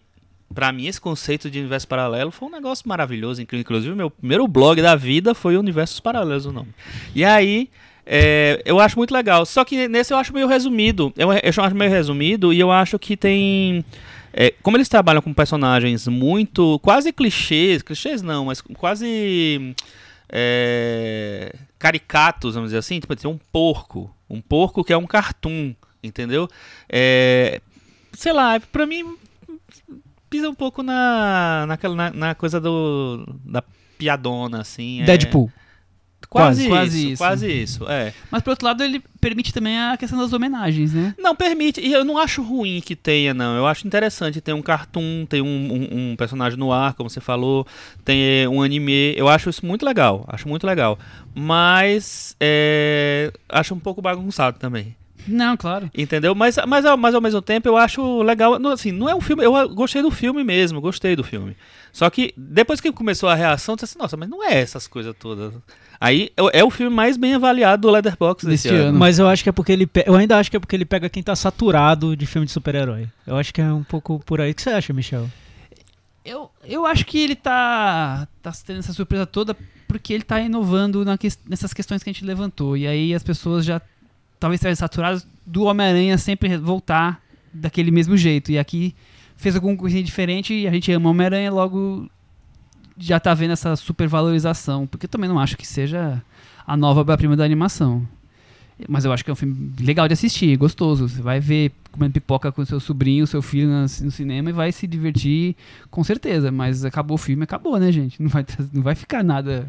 pra mim, esse conceito de universo paralelo foi um negócio maravilhoso. incrível. Inclusive, meu primeiro blog da vida foi Universos Paralelos, o nome. E aí, é, eu acho muito legal. Só que nesse eu acho meio resumido. Eu, eu acho meio resumido e eu acho que tem. é, como eles trabalham com personagens muito. quase clichês, clichês não, mas quase. é, caricatos, vamos dizer assim, tipo, tem um porco. Um porco que é um cartoon, entendeu? É, sei lá, pra mim pisa um pouco na naquela na, na coisa do da piadona assim. é- Deadpool. quase, Quase isso, isso. quase isso, é. Mas, por outro lado, ele permite também a questão das homenagens, né? Não permite, e eu não acho ruim que tenha não. Eu acho interessante ter um cartoon, ter um, um- um personagem no ar, como você falou, tem um anime. Eu acho isso muito legal, acho muito legal. Mas é, acho um pouco bagunçado também. Não, claro. Entendeu? Mas, mas, ao- mas ao mesmo tempo eu acho legal. não, Assim, não é um filme. Eu gostei do filme mesmo, gostei do filme. Só que depois que começou a reação, eu disse assim, nossa, mas não é essas coisas todas. Aí é, o filme mais bem avaliado do Letterboxd desse ano. ano. Mas eu acho que é porque ele. pe- Eu ainda acho que é porque ele pega quem tá saturado de filme de super-herói. Eu acho que é um pouco por aí. O que você acha, Michel? Eu, eu acho que ele tá, tá tendo essa surpresa toda porque ele tá inovando na ques- nessas questões que a gente levantou. E aí as pessoas já talvez estejam saturadas do Homem-Aranha sempre voltar daquele mesmo jeito. E aqui fez alguma coisinha diferente e a gente ama Homem-Aranha, logo já tá vendo essa supervalorização. Porque eu também não acho que seja a nova obra-prima da animação. Mas eu acho que é um filme legal de assistir, gostoso. Você vai ver comendo pipoca com seu sobrinho, seu filho na- no cinema e vai se divertir com certeza. Mas acabou o filme, acabou, né, gente? Não vai, não vai ficar nada.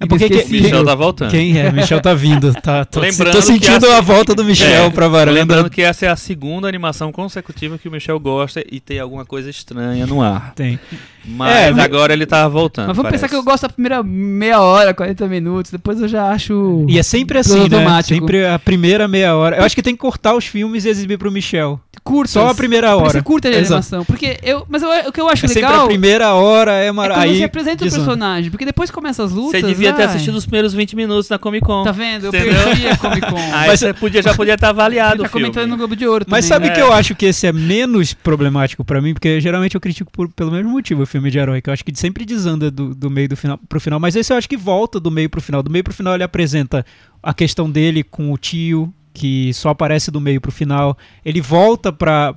É porque que- inesquecível. Michel tá voltando. Quem é? Michel tá vindo. Tá, tô, Lembrando tô sentindo assim- a volta do Michel É, pra varanda. Lembrando que essa é a segunda animação consecutiva que o Michel gosta e tem alguma coisa estranha no ar. Tem. Mas É, mas- agora ele tá voltando. Mas vamos parece. pensar que eu gosto da primeira meia hora, 40 minutos, depois eu já acho. E é sempre assim, né? Sempre a primeira meia hora. Eu acho que tem que cortar os filmes e exibir pro Michel. Curtas. Só a primeira hora. ser curta de Exato. animação. Porque eu. Mas eu- o que eu acho É sempre legal. a primeira hora, é É mara... quando aí você apresenta o personagem, porque depois começa as lutas. Você devia ter ai, assistido os primeiros 20 minutos na Comic Con. Tá vendo? Eu Entendeu? perdi a Comic Con. Aí Mas- você podia, já podia estar avaliado tá o filme. comentando no Globo de Ouro Mas também, sabe né? que eu acho que esse é menos problemático pra mim? Porque geralmente eu critico por- pelo mesmo motivo o filme de herói, que eu acho que sempre desanda do, do meio do final pro final. Mas esse eu acho que volta do meio pro final. Do meio pro final ele apresenta a questão dele com o tio, que só aparece do meio pro final. Ele volta pra.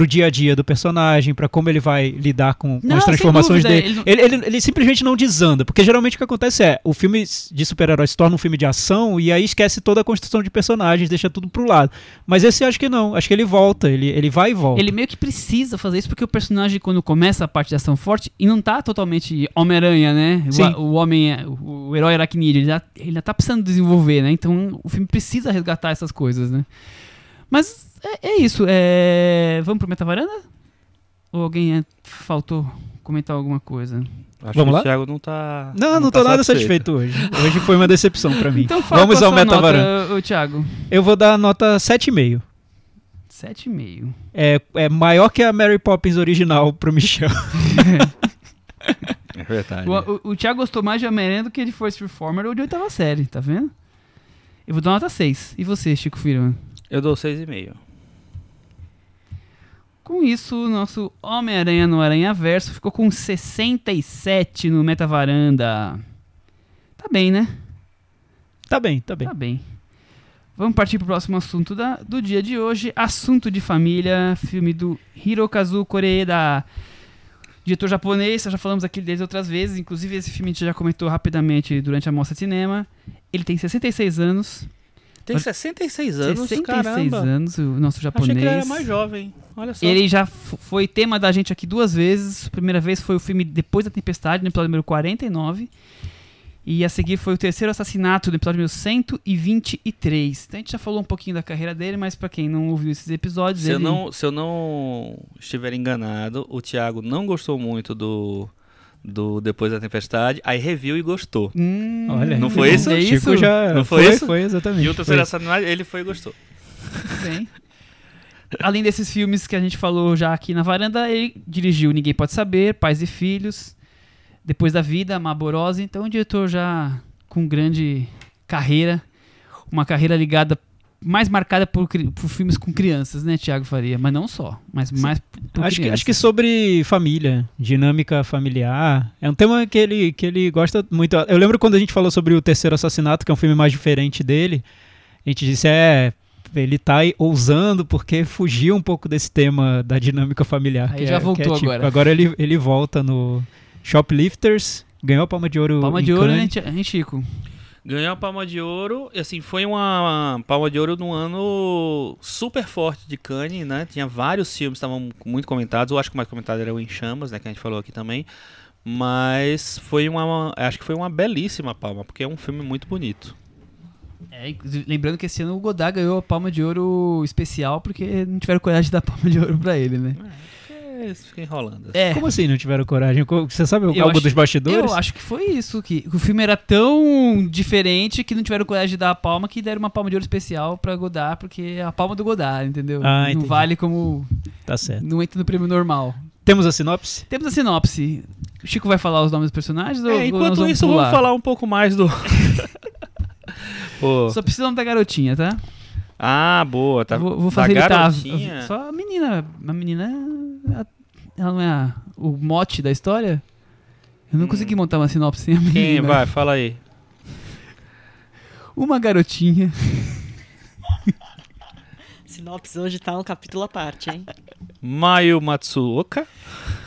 Pro dia a dia do personagem, pra como ele vai lidar com, com Não, as transformações dúvida, dele. ele Ele, ele- simplesmente não desanda, porque geralmente o que acontece é o filme de super-herói se torna um filme de ação e aí esquece toda a construção de personagens, deixa tudo pro lado. Mas esse eu acho que não, acho que ele volta, ele, ele vai e volta. Ele meio que precisa fazer isso porque o personagem, quando começa a parte de ação forte, e não tá totalmente Homem-Aranha, né? O-. O, homem, o, o herói aracnídeo, ele já, ele já tá precisando desenvolver, né? Então o filme precisa resgatar essas coisas, né? Mas é, é isso. É... Vamos pro Metavaranda? Ou alguém é- faltou comentar alguma coisa? Acho Vamos que lá? O Thiago não tá. Não, não, tá tô nada satisfeito hoje. Hoje foi uma decepção pra mim. Então fala Vamos ao Metavaranda. nota, ô, Thiago. Eu vou dar nota 7,5. 7,5. É, é maior que a Mary Poppins original pro Michel. É verdade. O, o, o Thiago gostou mais de Homem-Aranha do que de First Reformer ou de oitava série, tá vendo? Eu vou dar nota 6. E você, Chico Firman? Eu dou 6,5. Com isso, o nosso Homem-Aranha no Aranha Verso ficou com 67 no Metavaranda. Tá bem, né? Tá bem, tá bem. Tá bem. Vamos partir pro próximo assunto da, do dia de hoje. Assunto de família, filme do Hirokazu Koreeda. Diretor japonês, já falamos aqui dele outras vezes. Inclusive, esse filme a gente já comentou rapidamente durante a mostra de cinema. Ele tem 66 anos. Tem 66 anos, 66 caramba. anos, o nosso Achei japonês. que ele era mais jovem. Olha só. Ele já foi tema da gente aqui duas vezes. A primeira vez foi o filme Depois da Tempestade, no episódio número 49. E a seguir foi o terceiro assassinato, no episódio número 123. Então a gente já falou um pouquinho da carreira dele, mas pra quem não ouviu esses episódios, Se eu, ele... não, se eu não estiver enganado, o Thiago não gostou muito do, do Depois da Tempestade, aí reviu e gostou. Hum, Olha, Não foi isso? É Chico isso? já Não foi foi, isso? foi exatamente. E o terceiro foi. assassinato, ele foi e gostou. Bem. Além desses filmes que a gente falou já aqui na varanda, ele dirigiu Ninguém Pode Saber, Pais e Filhos, Depois da Vida, Amaborosa. Então, um diretor já com grande carreira, uma carreira ligada mais marcada por, por filmes com crianças, né, Tiago Faria? Mas não só, mas mais por Acho que, acho que sobre família, dinâmica familiar, é um tema que ele, que ele gosta muito. Eu lembro quando a gente falou sobre o Terceiro Assassinato, que é um filme mais diferente dele, a gente disse, é, ele tá aí ousando porque fugiu um pouco desse tema da dinâmica familiar. Aí que já é- que voltou é agora. Agora ele, ele volta no Shoplifters, ganhou a Palma de Ouro Palma de ouro, né, Cannes. Hein, Chico? Ganhou a Palma de Ouro, e assim, foi uma Palma de Ouro num ano super forte de Cannes, né? Tinha vários filmes que estavam muito comentados, eu acho que o mais comentado era o Em Chamas, né, que a gente falou aqui também. Mas foi uma, acho que foi uma belíssima palma, porque é um filme muito bonito. É, lembrando que esse ano o Godard ganhou a Palma de Ouro especial porque não tiveram coragem de dar Palma de Ouro pra ele, né? É, isso fica enrolando. É. Como assim não tiveram coragem? Co- Você sabe Eu algo acho- dos bastidores? Eu acho que foi isso, que o filme era tão diferente que não tiveram coragem de dar a palma que deram uma palma de ouro especial pra Godard, porque é a palma do Godard, entendeu? Ah, não entendi. vale como. Tá certo. Não entra no prêmio normal. Temos a sinopse? Temos a sinopse. O Chico vai falar os nomes dos personagens ou, É, ou nós enquanto vamos isso, pular? vamos falar um pouco mais do. Pô. Só precisa o nome da garotinha, tá? Ah, boa, tá. vou, vou facilitar. garotinha. Só a menina. A menina. a- Ela não é a- o mote da história? Eu não Hum. consegui montar uma sinopse sem a menina. Quem vai? Fala aí. Uma garotinha. Sinopse hoje tá um capítulo à parte, hein? Mayu Matsuoka.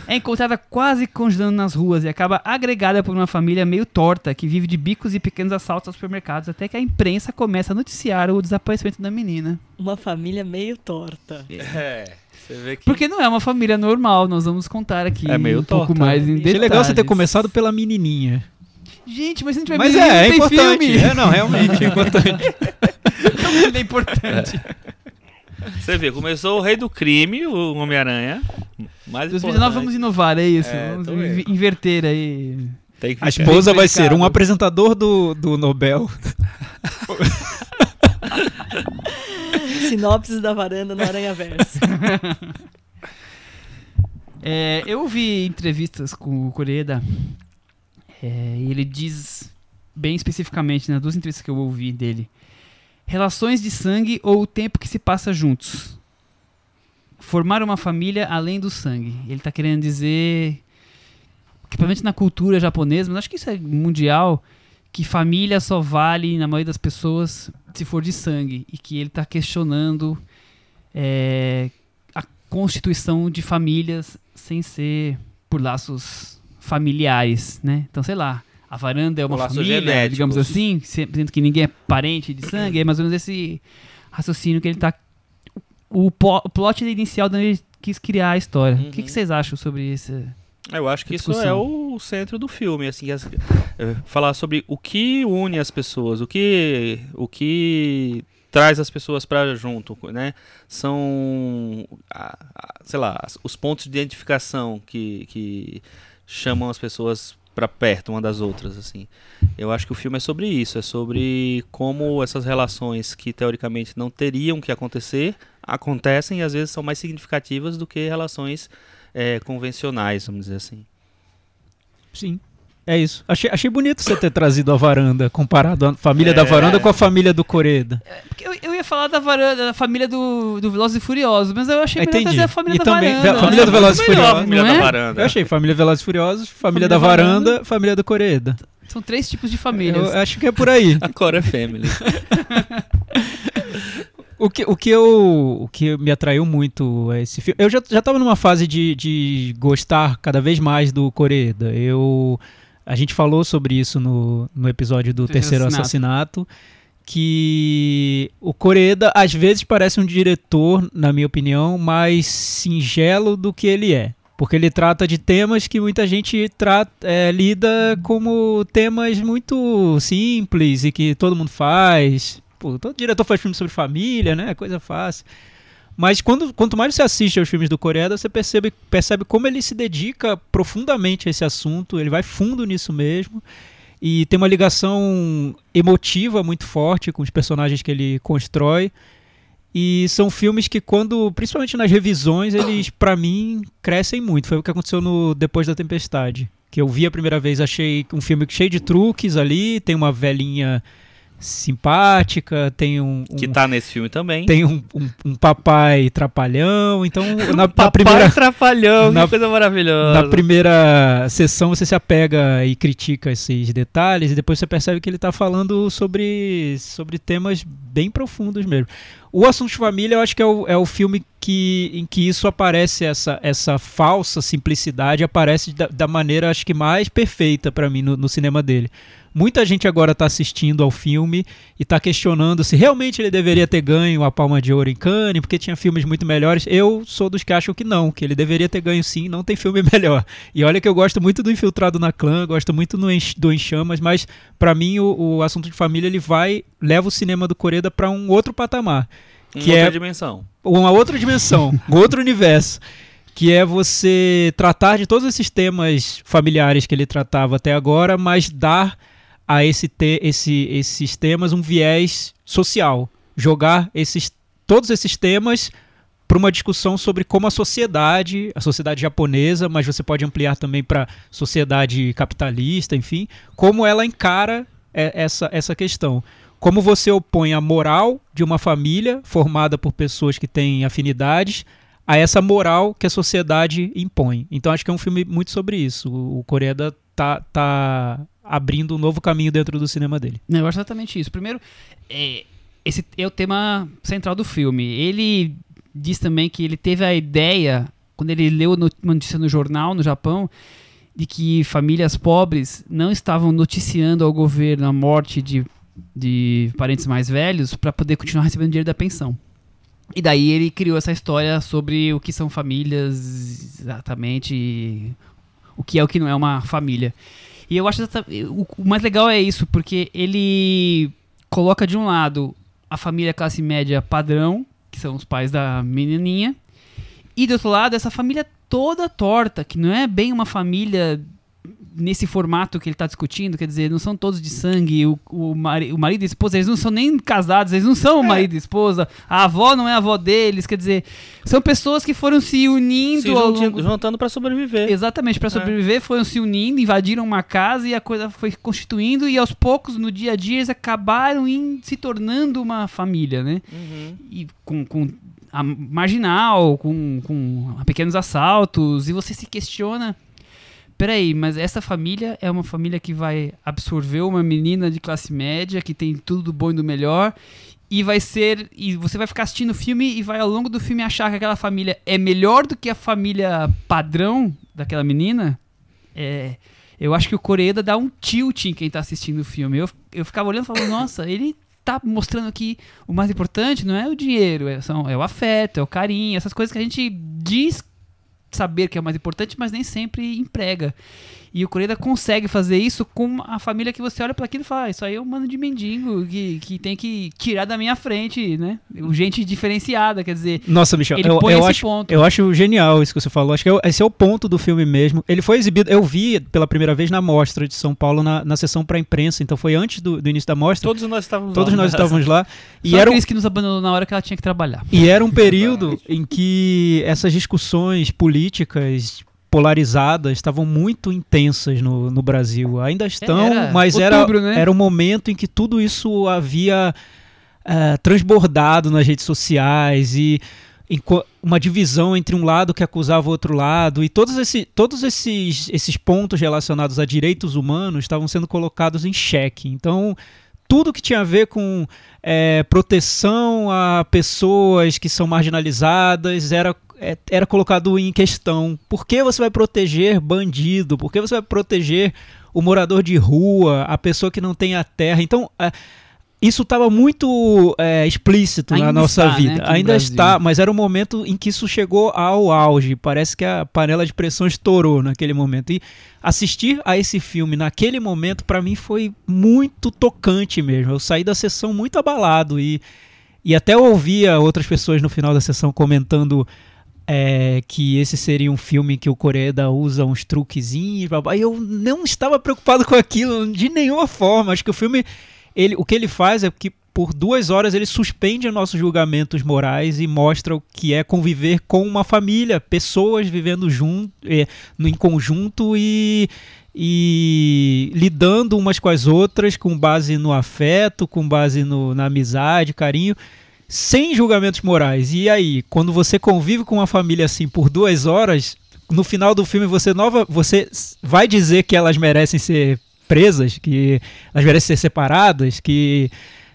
É encontrada quase congelando nas ruas e acaba agregada por uma família meio torta que vive de bicos e pequenos assaltos aos supermercados até que a imprensa começa a noticiar o desaparecimento da menina. Uma família meio torta. É. Você vê que. Porque não é uma família normal, nós vamos contar aqui É meio um pouco torta. mais em Achei detalhes. legal você ter começado pela menininha. Gente, mas se não tiver Mas menina, é, é importante. filme. É, não, realmente é importante. é importante. Você vê, começou o Rei do Crime, o Homem-Aranha. Mais 2019 importante. vamos inovar, é isso. É, vamos vendo. inv- inverter aí. Tem que A esposa vai ser um apresentador do, do Nobel. Sinopse da varanda no Aranha Verso. É, eu ouvi entrevistas com o Coreda é, e ele diz bem especificamente nas duas entrevistas que eu ouvi dele: relações de sangue ou o tempo que se passa juntos. Formar uma família além do sangue. Ele está querendo dizer que, principalmente na cultura japonesa, mas acho que isso é mundial, que família só vale, na maioria das pessoas, se for de sangue. E que ele está questionando é, a constituição de famílias sem ser por laços familiares, né? Então, sei lá, a varanda é uma família, digamos assim, sendo que ninguém é parente de sangue, é mais ou menos esse raciocínio que ele tá... O, plot inicial da onde ele quis criar a história. O que, Uhum. que vocês acham sobre esse... Eu acho que isso discussão. é o centro do filme, assim, as- é, falar sobre o que une as pessoas, o que o que traz as pessoas para junto, né? São, sei lá, os pontos de identificação que, que chamam as pessoas para perto uma das outras, assim. Eu acho que o filme é sobre isso, é sobre como essas relações que teoricamente não teriam que acontecer acontecem e às vezes são mais significativas do que relações é, convencionais, vamos dizer assim. Sim. É isso. Achei, achei bonito você ter trazido a varanda, comparado a família É. da varanda com a família do Coreda. Porque eu, eu ia falar da varanda, da família do, do Velozes e Furiosos, mas eu achei melhor Entendi. trazer a família E da também- varanda. a família né? do Velozes e Furiosos. Família não da é? varanda. Eu achei família Velozes e Furiosos, família, Família da da varanda, varanda. família do Coreda. São três tipos de famílias. Eu acho que é por aí. A Core Family. O que, o que, eu, o que me atraiu muito a esse filme. Eu já, já tava numa fase de, de gostar cada vez mais do Coreda. Eu. A gente falou sobre isso no, no episódio do Terceiro Terceiro Assassinato. Que o Coreda às vezes parece um diretor, na minha opinião, mais singelo do que ele é. Porque ele trata de temas que muita gente trata, é, lida como temas muito simples e que todo mundo faz. Pô, todo diretor faz filme sobre família, né? Coisa fácil. Mas quando, quanto mais você assiste aos filmes do Coreeda, você percebe, percebe como ele se dedica profundamente a esse assunto, ele vai fundo nisso mesmo. E tem uma ligação emotiva muito forte com os personagens que ele constrói. E são filmes que, quando, principalmente nas revisões, eles, pra mim, crescem muito. Foi o que aconteceu no Depois da Tempestade. Que eu vi a primeira vez, achei um filme cheio de truques ali, tem uma velhinha simpática, tem um, um- Que tá nesse filme também. tem um, um- um papai trapalhão. Então, na, na Papai primeira, Trapalhão, na- que coisa maravilhosa. na primeira sessão você se apega e critica esses detalhes e depois você percebe que ele está falando sobre, sobre temas bem profundos mesmo. O Assunto de Família eu acho que é o, é o filme que, em que isso aparece, essa, essa falsa simplicidade aparece da, da maneira acho que mais perfeita para mim no, no cinema dele. Muita gente agora está assistindo ao filme e está questionando se realmente ele deveria ter ganho a Palma de Ouro em Cannes, porque tinha filmes muito melhores. Eu sou dos que acham que não, que ele deveria ter ganho sim, não tem filme melhor. E olha que eu gosto muito do Infiltrado na Clã, gosto muito do Em Chamas, mas para mim o, o assunto de família ele vai leva o cinema do Coreda para um outro patamar, Uma que outra é- dimensão. uma outra dimensão, um outro universo, que é você tratar de todos esses temas familiares que ele tratava até agora, mas dar a esse te, esse, esses temas um viés social, jogar esses todos esses temas para uma discussão sobre como a sociedade, a sociedade japonesa, mas você pode ampliar também para sociedade capitalista, enfim, como ela encara essa, essa questão. Como você opõe a moral de uma família formada por pessoas que têm afinidades a essa moral que a sociedade impõe. Então acho que é um filme muito sobre isso. O Coreda tá, tá abrindo um novo caminho dentro do cinema dele. Eu acho exatamente isso. Primeiro, é, esse é o tema central do filme. Ele diz também que ele teve a ideia, quando ele leu uma notícia no jornal no Japão, de que famílias pobres não estavam noticiando ao governo a morte de, de parentes mais velhos para poder continuar recebendo dinheiro da pensão. E daí ele criou essa história sobre o que são famílias exatamente, o que é o que não é uma família. E eu acho o mais legal é isso, porque ele coloca de um lado a família classe média padrão, que são os pais da menininha, e do outro lado essa família toda torta, que não é bem uma família nesse formato que ele está discutindo, quer dizer, não são todos de sangue, o, o, mari- o marido e a esposa, eles não são nem casados, eles não são o marido e esposa, a avó não é a avó deles, quer dizer, são pessoas que foram se unindo Se longo juntando pra sobreviver. Exatamente, para sobreviver foram se unindo, invadiram uma casa e a coisa foi constituindo e aos poucos no dia a dia eles acabaram em, se tornando uma família, né? Uhum. E com, com a marginal, com, com pequenos assaltos e você se questiona, peraí, mas essa família é uma família que vai absorver uma menina de classe média que tem tudo do bom e do melhor e vai ser e você vai ficar assistindo o filme e vai ao longo do filme achar que aquela família é melhor do que a família padrão daquela menina? É, eu acho que o Coreeda dá um tilt em quem tá assistindo o filme. Eu, eu ficava olhando e falando nossa ele tá mostrando que o mais importante não é o dinheiro é, são, é o afeto é o carinho essas coisas que a gente diz saber que é o mais importante, mas nem sempre emprega. E o Coreida consegue fazer isso com a família que você olha para aquilo e fala: ah, Isso aí é um mano de mendigo que, que tem que tirar da minha frente, né? Gente diferenciada, quer dizer. Nossa, Michel, Ele eu, põe eu esse acho, ponto. eu acho genial isso que você falou. Acho que é esse é o ponto do filme mesmo. Ele foi exibido, eu vi pela primeira vez na mostra de São Paulo, na, na sessão para imprensa, então foi antes do, do início da mostra. Todos nós estávamos Todos lá. nós estávamos lá. E Só era, um- que nos abandonou na hora que ela tinha que trabalhar. E era um período em que essas discussões políticas polarizadas estavam muito intensas no, no Brasil. Ainda estão, Era mas outubro, era, né? era o momento em que tudo isso havia eh, transbordado nas redes sociais e uma divisão entre um lado que acusava o outro lado e todos, esse, todos esses, esses pontos relacionados a direitos humanos estavam sendo colocados em xeque. Então, tudo que tinha a ver com eh, proteção a pessoas que são marginalizadas era, é- era colocado em questão. Por que você vai proteger bandido? Por que você vai proteger o morador de rua, a pessoa que não tem a terra? Então, eh, isso estava muito é, explícito na Ainda nossa está, né, vida. no Ainda está, mas era o momento em que isso chegou ao auge. Parece que a panela de pressão estourou naquele momento. E assistir a esse filme naquele momento, para mim, foi muito tocante mesmo. Eu saí da sessão muito abalado e, e até ouvia outras pessoas no final da sessão comentando é, que esse seria um filme que o Coreeda usa uns truquezinhos, e eu não estava preocupado com aquilo de nenhuma forma. Acho que o filme, ele, o que ele faz é que por duas horas ele suspende nossos julgamentos morais e mostra o que é conviver com uma família, pessoas vivendo junto, é, em conjunto e, e lidando umas com as outras com base no afeto, com base no, na amizade, carinho sem julgamentos morais. E aí, quando você convive com uma família assim por duas horas, no final do filme você nova, você vai dizer que elas merecem ser presas, que elas merecem ser separadas, que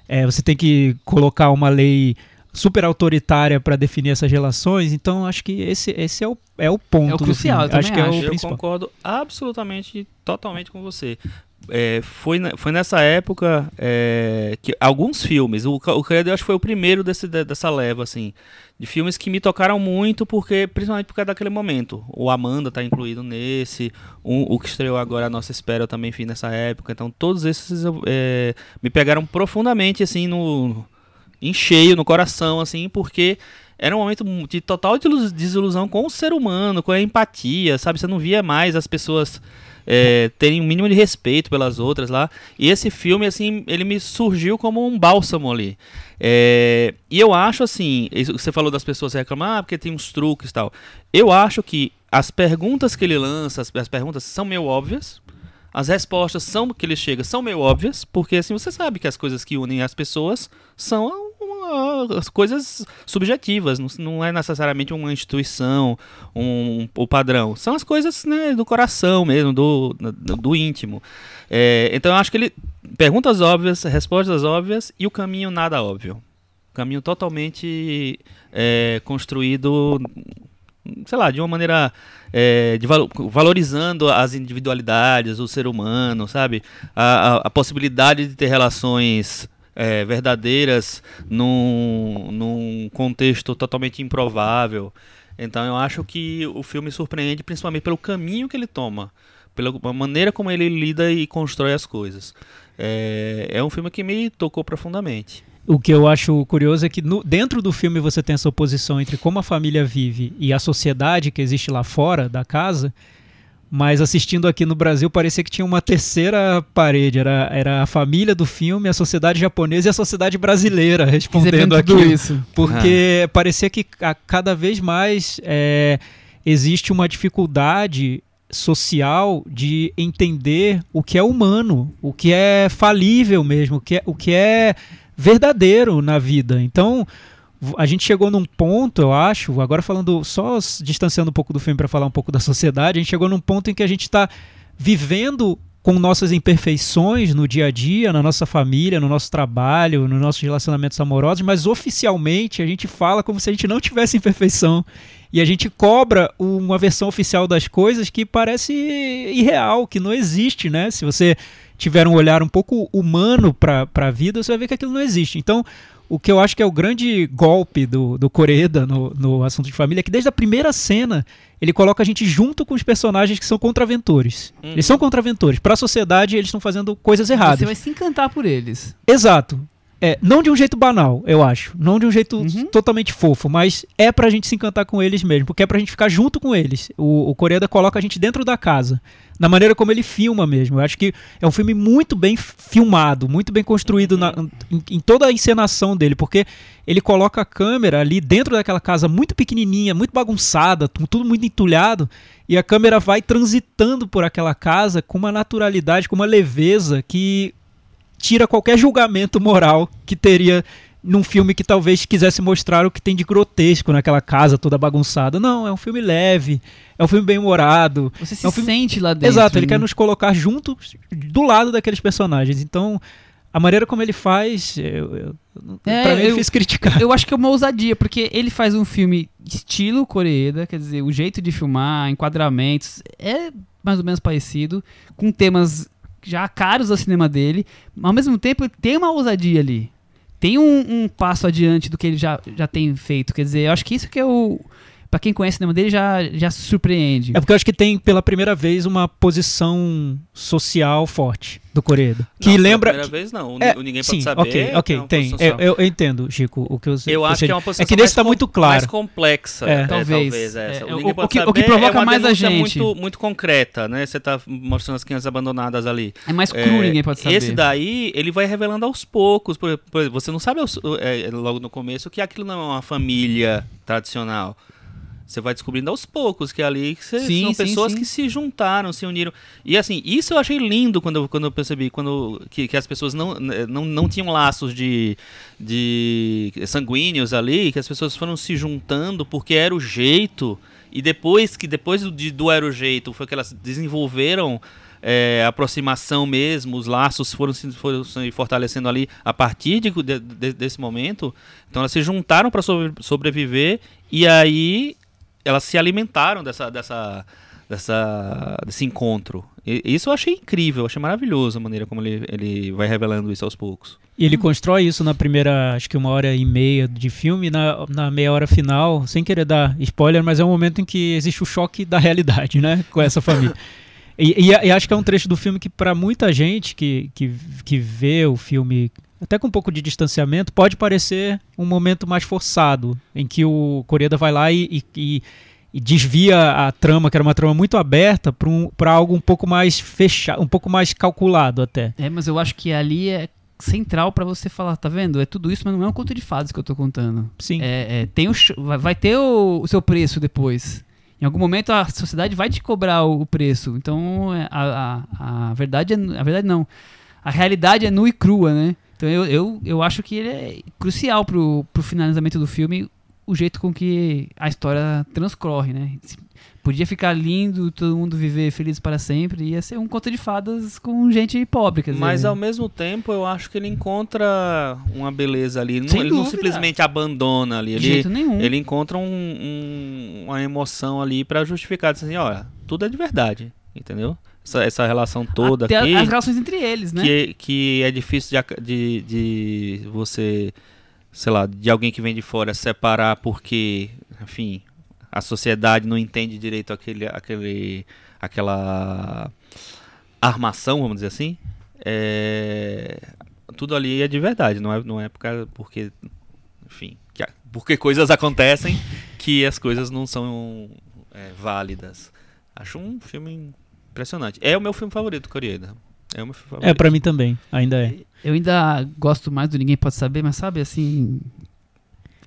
é, você tem que colocar uma lei super autoritária para definir essas relações. Então, acho que esse, esse é, o, é o ponto. É o do crucial, filme. eu acho que também é acho. o Eu principal. concordo absolutamente, totalmente com você. É, foi, foi nessa época é, que alguns filmes, o, o Credo eu acho que foi o primeiro desse, de- dessa leva, assim, de filmes que me tocaram muito, porque principalmente por causa daquele momento. O Amanda tá incluído nesse, o, o que estreou agora A Nossa Espera eu também fiz nessa época. Então todos esses é, me pegaram profundamente, assim, no, em cheio, no coração, assim, porque era um momento de total desilu- desilusão com o ser humano, com a empatia, sabe? Você não via mais as pessoas é, terem um mínimo de respeito pelas outras lá. E esse filme, assim, ele me surgiu como um bálsamo ali. É, e eu acho, assim, você falou das pessoas reclamar, ah, porque tem uns truques e tal. Eu acho que as perguntas que ele lança, as perguntas são meio óbvias. As respostas são que ele chega são meio óbvias, porque assim você sabe que as coisas que unem as pessoas são as coisas subjetivas, não, é necessariamente uma instituição, um, o padrão. São as coisas né, do coração mesmo, do, do, do íntimo. É, então eu acho que ele perguntas óbvias, respostas óbvias e o caminho nada óbvio. Caminho totalmente é, construído, sei lá, de uma maneira é, de valo- valorizando as individualidades, o ser humano, sabe? A, a, a possibilidade de ter relações é, verdadeiras num, num contexto totalmente improvável. Então eu acho que o filme surpreende principalmente pelo caminho que ele toma, pela maneira como ele lida e constrói as coisas. É, é um filme que me tocou profundamente. O que eu acho curioso é que no- dentro do filme você tem essa oposição entre como a família vive e a sociedade que existe lá fora da casa, mas assistindo aqui no Brasil parecia que tinha uma terceira parede, era, era a família do filme, a sociedade japonesa e a sociedade brasileira respondendo aquilo. isso. Porque parecia que a, cada vez mais é, existe uma dificuldade social de entender o que é humano, o que é falível mesmo, o que é, o que é verdadeiro na vida. Então, a gente chegou num ponto, eu acho, agora falando, só distanciando um pouco do filme para falar um pouco da sociedade, a gente chegou num ponto em que a gente está vivendo com nossas imperfeições no dia a dia, na nossa família, no nosso trabalho, nos nossos relacionamentos amorosos, mas oficialmente a gente fala como se a gente não tivesse imperfeição. E a gente cobra uma versão oficial das coisas que parece irreal, que não existe, né? Se você tiver um olhar um pouco humano para a vida, você vai ver que aquilo não existe. Então, o que eu acho que é o grande golpe do, do Coreda no, no assunto de família é que desde a primeira cena ele coloca a gente junto com os personagens que são contraventores. Uhum. Eles são contraventores. Para a sociedade, eles estão fazendo coisas erradas. Você vai se encantar por eles. Exato. É, não de um jeito banal, eu acho. Não de um jeito Uhum. totalmente fofo, mas é pra gente se encantar com eles mesmo, porque é pra gente ficar junto com eles. O, o Coreeda coloca a gente dentro da casa, na maneira como ele filma mesmo. Eu acho que é um filme muito bem filmado, muito bem construído na- em, em toda a encenação dele, porque ele coloca a câmera ali dentro daquela casa muito pequenininha, muito bagunçada, tu- tudo muito entulhado, e a câmera vai transitando por aquela casa com uma naturalidade, com uma leveza que tira qualquer julgamento moral que teria num filme que talvez quisesse mostrar o que tem de grotesco naquela casa toda bagunçada. Não, é um filme leve, é um filme bem humorado. Você se É um filme- sente lá dentro. Exato, ele né? quer nos colocar juntos do lado daqueles personagens. Então, a maneira como ele faz, eu, eu, É, pra mim é eu- difícil criticar. Eu acho que é uma ousadia, porque ele faz um filme estilo Coreeda, quer dizer, o jeito de filmar, enquadramentos, é mais ou menos parecido, com temas já caros ao cinema dele, mas ao mesmo tempo tem uma ousadia ali. Tem um, um passo adiante do que ele já, já tem feito. Quer dizer, eu acho que isso que é o. Pra quem conhece o cinema dele, já, já se surpreende. É porque eu acho que tem pela primeira vez uma posição social forte do Coreeda. Que Não, pela lembra. primeira vez não. O, É, Ninguém sim, Pode Saber. ok, ok, é uma tem. posição Eu, eu- entendo, Chico, o que você Eu acho você- que é uma posição É que nesse mais tá muito claro. mais complexa. É. é, Talvez. essa. É, o, o- o que- o que provoca é uma mais a gente. Muito, muito concreta, né? Você tá mostrando as crianças abandonadas ali. É mais cru, É, ninguém pode saber. Esse daí, ele vai revelando aos poucos. Por, por exemplo, você não sabe aos- é, logo no começo que aquilo não é uma família tradicional. Você vai descobrindo aos poucos que ali que cê- Sim, são sim, pessoas sim. que se juntaram, se uniram. E assim, isso eu achei lindo quando eu, quando eu percebi quando, que, que as pessoas não, não, não tinham laços de, de sanguíneos ali, que as pessoas foram se juntando porque era o jeito. E depois que depois do, de- do era o jeito foi que elas desenvolveram é, aproximação mesmo, os laços foram se, foram se fortalecendo ali a partir de, de- de- desse momento. Então elas se juntaram para sobreviver e aí elas se alimentaram dessa, dessa, dessa, desse encontro. E, isso eu achei incrível, eu achei maravilhoso a maneira como ele, ele vai revelando isso aos poucos. E ele constrói isso na primeira, acho que uma hora e meia de filme, na, na meia hora final, sem querer dar spoiler, mas é um momento em que existe o choque da realidade, né? Com essa família. E, e- e acho que é um trecho do filme que, para muita gente que, que, que vê o filme até com um pouco de distanciamento, pode parecer um momento mais forçado, em que o Coreda vai lá e, e- e- desvia a trama, que era uma trama muito aberta, para um, algo um pouco mais fechado, um pouco mais calculado até. É, mas eu acho que ali é central pra você falar, tá vendo? É tudo isso, mas não é um conto de fadas que eu tô contando. Sim. É, é, tem o, vai, ter o, o seu preço depois. Em algum momento a sociedade vai te cobrar o, o preço. Então é, a, a, a verdade é, a verdade não. A realidade é nua e crua, né? Então eu, eu, eu acho que ele é crucial pro, pro finalizamento do filme o jeito com que a história transcorre, né? Podia ficar lindo, todo mundo viver feliz para sempre, ia ser um conto de fadas com gente pobre, quer dizer. Mas ao mesmo tempo eu acho que ele encontra uma beleza ali. Não- Sem ele não dúvida. simplesmente abandona ali. de Ele, jeito nenhum. ele encontra um- um- uma emoção ali pra justificar. Assim, olha, tudo é de verdade, entendeu? Essa, essa relação toda Até aqui. as relações entre eles, né? que, que é difícil de, de, de você, sei lá, de alguém que vem de fora separar porque, enfim, a sociedade não entende direito aquele, aquele, aquela armação, vamos dizer assim. É, tudo ali é de verdade, não é, não é porque, porque enfim, que porque coisas acontecem que as coisas não são é, válidas. Acho um filme impressionante. É o meu filme favorito, Coreeda. É o meu filme favorito. É, pra mim também, ainda é. Eu ainda gosto mais do Ninguém Pode Saber, mas sabe, assim...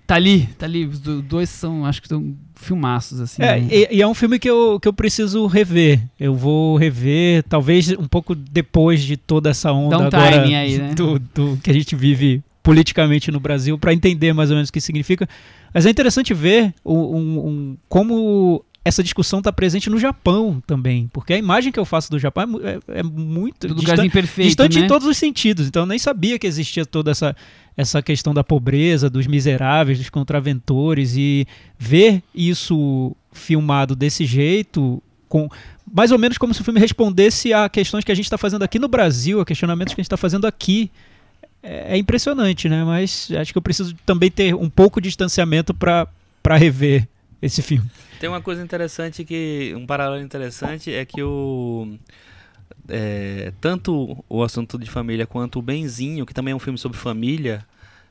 Tá ali, tá ali. Os do- dois são, acho que são filmaços, assim. É, né? e, e é um filme que eu, que eu preciso rever. Eu vou rever, talvez um pouco depois de toda essa onda um agora timing aí, né? do, do que a gente vive politicamente no Brasil, para entender mais ou menos o que significa. Mas é interessante ver o- um- um- como essa discussão está presente no Japão também, porque a imagem que eu faço do Japão é, é- é muito Tudo distante, lugarzinho perfeito, distante né? em todos os sentidos. Então eu nem sabia que existia toda essa, essa questão da pobreza, dos miseráveis, dos contraventores e ver isso filmado desse jeito, com mais ou menos como se o filme respondesse a questões que a gente está fazendo aqui no Brasil, a questionamentos que a gente está fazendo aqui. É, é impressionante, né? Mas acho que eu preciso também ter um pouco de distanciamento para rever esse filme. Tem uma coisa interessante que. Um paralelo interessante é que o. é, tanto o assunto de família quanto o Benzinho, que também é um filme sobre família,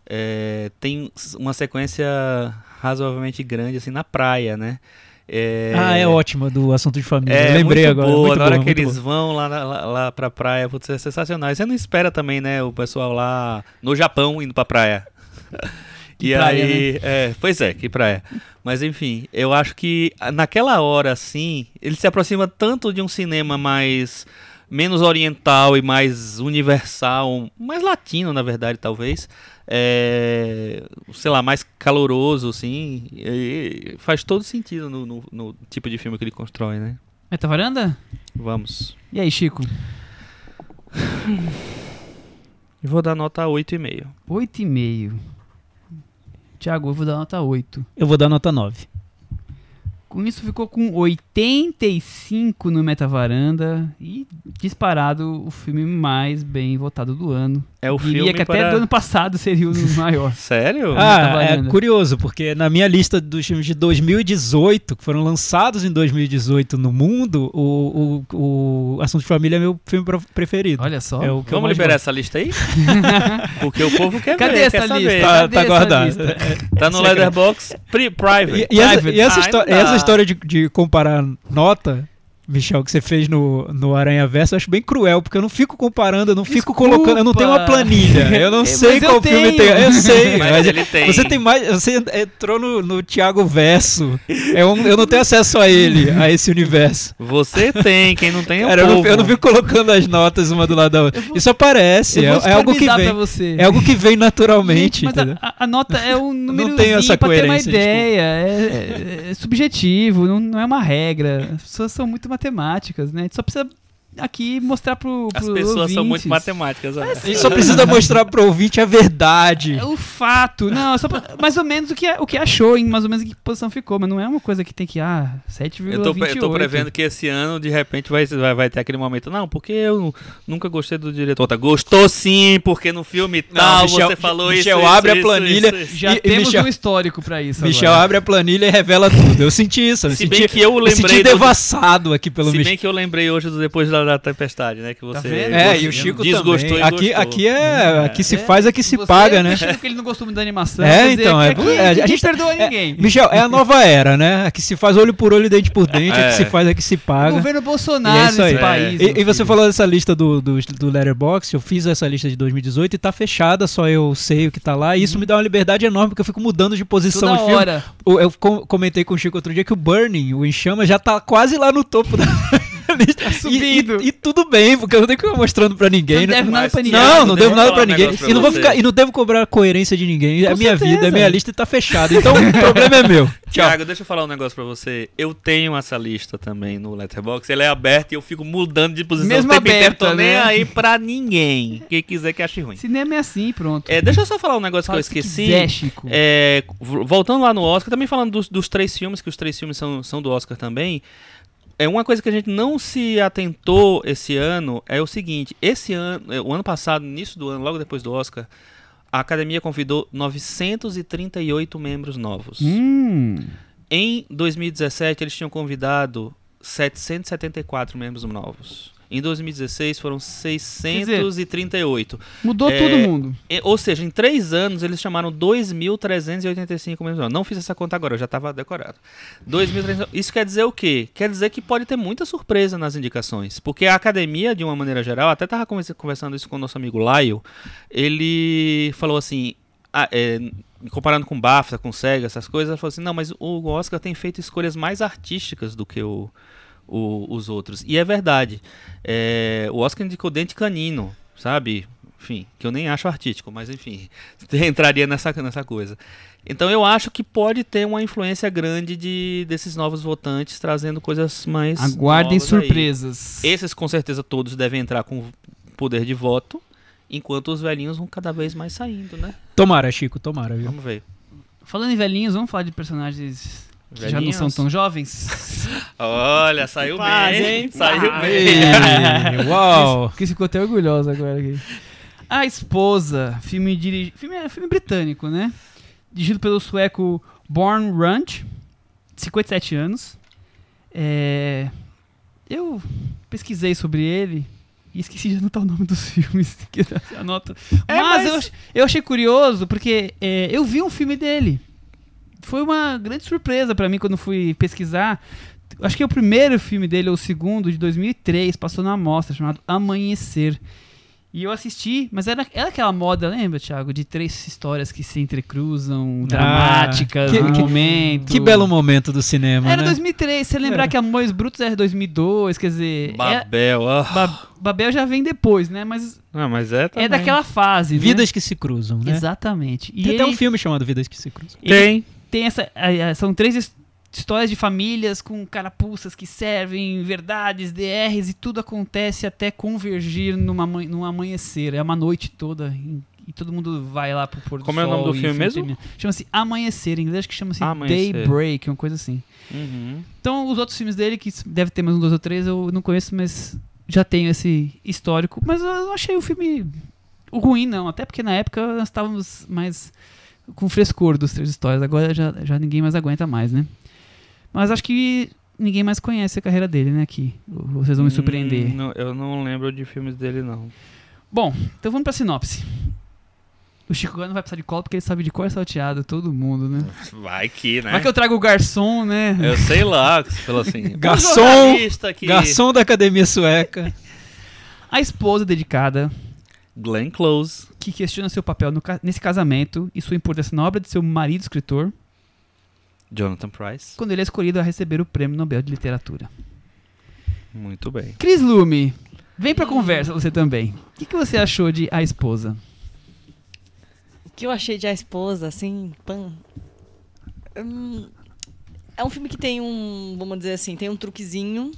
é, tem uma sequência razoavelmente grande assim na praia, né? É, Ah, é ótima do assunto de família. É, lembrei muito agora. Boa. muito na hora boa, que eles boa. vão lá, lá, lá pra praia, putz, é sensacional. E Você não espera também, né? O pessoal lá no Japão indo pra praia. Que e praia, aí, é, pois é, que praia. Mas enfim, eu acho que ah, naquela hora, assim, ele se aproxima tanto de um cinema mais menos oriental e mais universal, mais latino, na verdade, talvez. É, sei lá, mais caloroso, assim. e faz todo sentido no, no- no tipo de filme que ele constrói, né? Meta varanda? Vamos. E aí, Chico? Vou dar nota 8,5. 8,5. Thiago, eu vou dar nota 8. Eu vou dar nota 9. Com isso ficou com 85 no Metavaranda e disparado o filme mais bem votado do ano. É o Diria filme que até para... do ano passado seria o maior. Sério? Ah, é Metavaranda. curioso, porque na minha lista dos filmes de 2018, que foram lançados em 2018 no mundo, o, o, o Assunto de Família é meu filme preferido. Olha só. É o que eu Vamos liberar gosto. essa lista aí? Porque o povo quer Cadê ver, essa quer saber. lista? Tá, Cadê tá essa guardado. lista? Tá no Leatherbox pri- Private. E, e essa, Private. e essa Ah, histó- essa história de, de comparar nota, Michel, que você fez no, no Aranha Verso, eu acho bem cruel, porque eu não fico comparando, eu não fico Desculpa. colocando, eu não tenho uma planilha, eu não sei qual filme tenho. tem. Eu sei, Mas mas ele tem. Você tem mais. Você entrou no, no Thiago Verso. É um- eu não tenho acesso a ele, a esse universo. Você tem, quem não tem é o Cara, eu, não, eu não fico colocando as notas uma do lado da outra. Isso aparece, é, vou é algo que vem. É algo que vem naturalmente, Gente, mas a, a- nota é um número essa pra ter uma ideia. É, é- é subjetivo, não, não é uma regra. As pessoas são muito matemáticas, né? A gente só precisa aqui mostrar pro, As pro pessoas são muito ouvintes. matemáticas. olha. A gente só precisa mostrar pro ouvinte a verdade. É o fato. Não, só pra- mais ou menos o que, o que achou, em mais ou menos em que posição ficou. Mas não é uma coisa que tem que, ah, 7,28. Eu tô, eu tô prevendo que esse ano, de repente, vai, vai, vai ter aquele momento. Não, porque eu nunca gostei do diretor. Tá, gostou sim, porque no filme tal Michel- você falou Michel isso. abre isso, a planilha. isso, isso. Já E- temos Michel- um histórico pra isso Michel agora. abre a planilha e revela tudo. Eu senti isso. Eu Se senti, bem que eu eu senti lembrei. do- devassado aqui pelo Se Michel. bem que eu lembrei hoje do Depois da, da Tempestade, né? Que você. vendo? É, e o Chico desgostou também. Aqui, aqui é, aqui se É, faz, aqui se Você paga, né? achando que ele não gostou muito da animação. É, então, é- aqui é, a gente- perdoa é, ninguém. Michel, é a nova era, né? Aqui se faz olho por olho, dente por dente, É. aqui se faz, aqui se O paga. governo E Bolsonaro é nesse país. E, e você falou dessa lista do, do, do Letterboxd, eu fiz essa lista de 2018 e tá fechada, só eu sei o que tá lá. E isso me dá uma liberdade enorme, porque eu fico mudando de posição Toda de filme. hora. O- Eu com- comentei com o Chico outro dia que o Burning, o Enchama, já tá quase lá no topo da lista. E- subindo. E, e tudo bem, porque eu não tenho que ficar mostrando pra ninguém. Não né? deve nada pra ninguém. Não, não devo nada pra ninguém. pra E não, vou ficar, e não devo cobrar a coerência de ninguém. É Com minha vida, é certeza. minha lista e tá fechada. Então o problema é meu. Tchau. Tiago, deixa eu falar um negócio pra você. Eu tenho essa lista também no Letterboxd. Ela é aberta e eu fico mudando de posição Mesmo tempo inteiro. aberta, Tô nem né? aí pra ninguém. Quem quiser que ache ruim. Cinema é assim, pronto. É, deixa eu só falar um negócio Fala que eu esqueci. quiser, Chico. É, voltando lá no Oscar, também falando dos, dos três filmes, que os três filmes são, são do Oscar também. É uma coisa que a gente não se atentou esse ano é o seguinte: esse ano, é, o ano passado, no início do ano, logo depois do Oscar, a Academia convidou 938 membros novos. Hum. Em 2017, eles tinham convidado 774 membros novos. Em 2016 foram 638. Mudou É, todo mundo. E- ou seja, em três anos eles chamaram 2.385 membros novos. Não fiz essa conta agora, eu já estava decorado. 2.300 Isso quer dizer o quê? Quer dizer que pode ter muita surpresa nas indicações. Porque a academia, de uma maneira geral, até estava conversando isso com o nosso amigo Laio, ele falou assim. ah, é, comparando com BAFTA, com SEGA, essas coisas, ele falou assim: não, mas o Oscar tem feito escolhas mais artísticas do que o, o- os outros. E é verdade. É, o Oscar indicou Dente Canino, sabe? Enfim, que eu nem acho artístico, mas enfim, entraria nessa, nessa coisa. Então eu acho que pode ter uma influência grande de, desses novos votantes trazendo coisas mais. Aguardem novas aí. surpresas. Esses com certeza todos devem entrar com poder de voto, enquanto os velhinhos vão cada vez mais saindo, né? Tomara, Chico, tomara, viu? Vamos ver. Falando em velhinhos, vamos falar de personagens que já não são tão jovens? Olha, saiu Paz, bem. hein? Saiu Paz. bem. Uau! Que ficou até orgulhosa agora aqui. A Esposa, filme, dirigi... filme, é filme britânico, né? Dirigido pelo sueco Born Runch, 57 anos. É... eu pesquisei sobre ele e esqueci de anotar o nome dos filmes. que eu Anoto. É, mas mas- eu, eu achei curioso porque é, eu vi um filme dele. Foi uma grande surpresa pra mim quando fui pesquisar. Acho que é o primeiro filme dele, ou o segundo, de 2003, passou na mostra, chamado Amanhecer. E eu assisti, mas era, era aquela moda, lembra, Thiago? De três histórias que se entrecruzam, dramáticas, que- que- momento. Que belo momento do cinema, Era né? 2003, você lembrar Era. que Amores Brutos era 2002, quer dizer... é- Babel, ó. Ba- Babel já vem depois, né? Mas Não, mas é é daquela fase, né? Vidas que se cruzam, né? Exatamente. E Tem até ele um filme chamado Vidas que se cruzam. ele Tem. essa... São três his- histórias de famílias com carapuças que servem verdades, DRs, e tudo acontece até convergir numa, num amanhecer. É uma noite toda e todo mundo vai lá pro pôr do Como é o sol. nome do filme mesmo? Chama-se Amanhecer, em inglês que chama-se. Daybreak, uma coisa assim. Uhum. Então, os outros filmes dele, que deve ter mais um, dois ou três, eu não conheço, mas já tenho esse histórico. Mas eu achei o filme ruim, não. Até porque na época nós estávamos mais com frescor dos três histórias. Agora já, já ninguém mais aguenta mais, né? Mas acho que ninguém mais conhece a carreira dele, né? Aqui. Vocês vão me surpreender. Hum, não, eu não lembro de filmes dele, não. Bom, então vamos pra sinopse. O Chico Gano vai precisar de cola porque ele sabe de cor salteado, todo mundo, né? Vai que, né? Vai que eu trago o garçom, né? Eu sei lá, que você falou assim. Garçom, "Um que... Garçom da Academia Sueca. A esposa dedicada Glenn Close. que questiona seu papel no nesse casamento e sua importância na obra de seu marido escritor Jonathan Price. quando ele é escolhido a receber o Prêmio Nobel de Literatura. Muito bem. Cris Lume, vem pra conversa você também. O que, que você achou de A Esposa? O que eu achei de A Esposa, assim, pan. Hum, é um filme que tem um, vamos dizer assim, tem um truquezinho.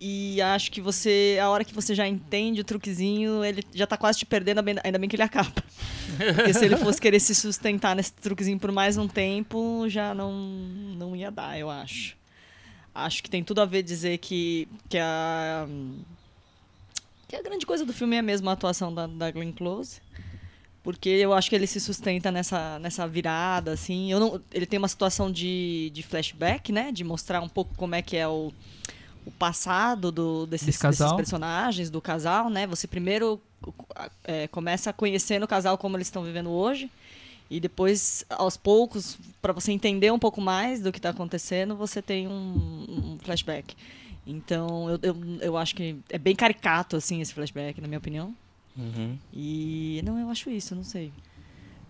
E acho que você, a hora que você já entende o truquezinho, ele já tá quase te perdendo, ainda bem- que ele acaba. Porque se ele fosse querer se sustentar nesse truquezinho por mais um tempo, já não, não ia dar, eu acho. Acho que tem tudo a ver dizer que, que a. Que a grande coisa do filme é mesmo a atuação da, da Glenn Close. Porque eu acho que ele se sustenta nessa, nessa virada, assim. Eu não, ele tem uma situação de, de flashback, né? De mostrar um pouco como é que é o, o passado do, desses, desses personagens, do casal, né? Você primeiro é, começa conhecendo o casal como eles estão vivendo hoje. E depois, aos poucos, para você entender um pouco mais do que está acontecendo, você tem um, um flashback. Então, eu, eu, eu acho que é bem caricato, assim, esse flashback, na minha opinião. Uhum. E não, eu acho isso, não sei.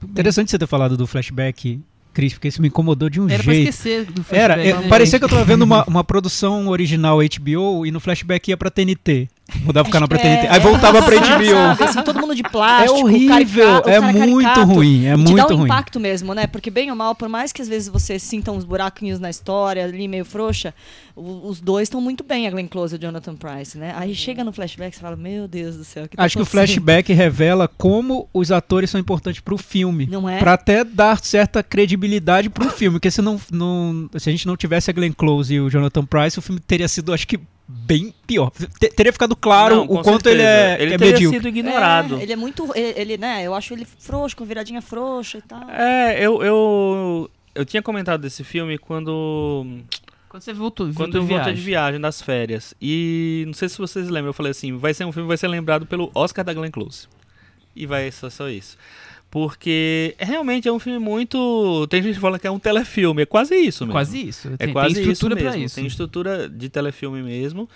Interessante você ter falado do flashback, Cris, porque isso me incomodou de um Era pra jeito. esquecer do Era, flashback, é, né? parecia que eu tava vendo uma, uma produção original HBO e no flashback ia pra TNT. Mudava o canal pra TNT. Aí voltava pra Sabe, HBO. assim, todo mundo de É plástico, horrível, caricato, o é muito caricato. ruim, é te muito dá um ruim. impacto mesmo, né? Porque bem ou mal, por mais que às vezes você sinta uns buraquinhos na história, ali meio frouxa, os dois estão muito bem, a Glenn Close e o Jonathan Price, né? Aí chega no flashback e você fala, meu Deus do céu, o que tá Acho que o flashback revela como os atores são importantes pro filme. Não é? Pra até dar certa credibilidade pro filme. Porque se, não, não- se a gente não tivesse a Glenn Close e o Jonathan Price, o filme teria sido, acho que, bem pior. Te- teria ficado claro Não, o quanto certeza. ele é, Ele é teria medíocre. sido ignorado. É, ele é muito. Ele, ele, né? Eu acho ele frouxo, com viradinha frouxa e tal. É, eu, eu, eu tinha comentado desse filme quando, Quando você voltou, quando eu voltei de viagem. viagem das férias. E não sei se vocês lembram, eu falei assim, vai ser um filme que vai ser lembrado pelo Oscar da Glenn Close. E vai ser só isso. Porque realmente é um filme muito. Tem gente que fala que é um telefilme, é quase isso mesmo. Quase isso. É Tem, quase tem estrutura isso mesmo. pra isso. Tem estrutura de telefilme mesmo.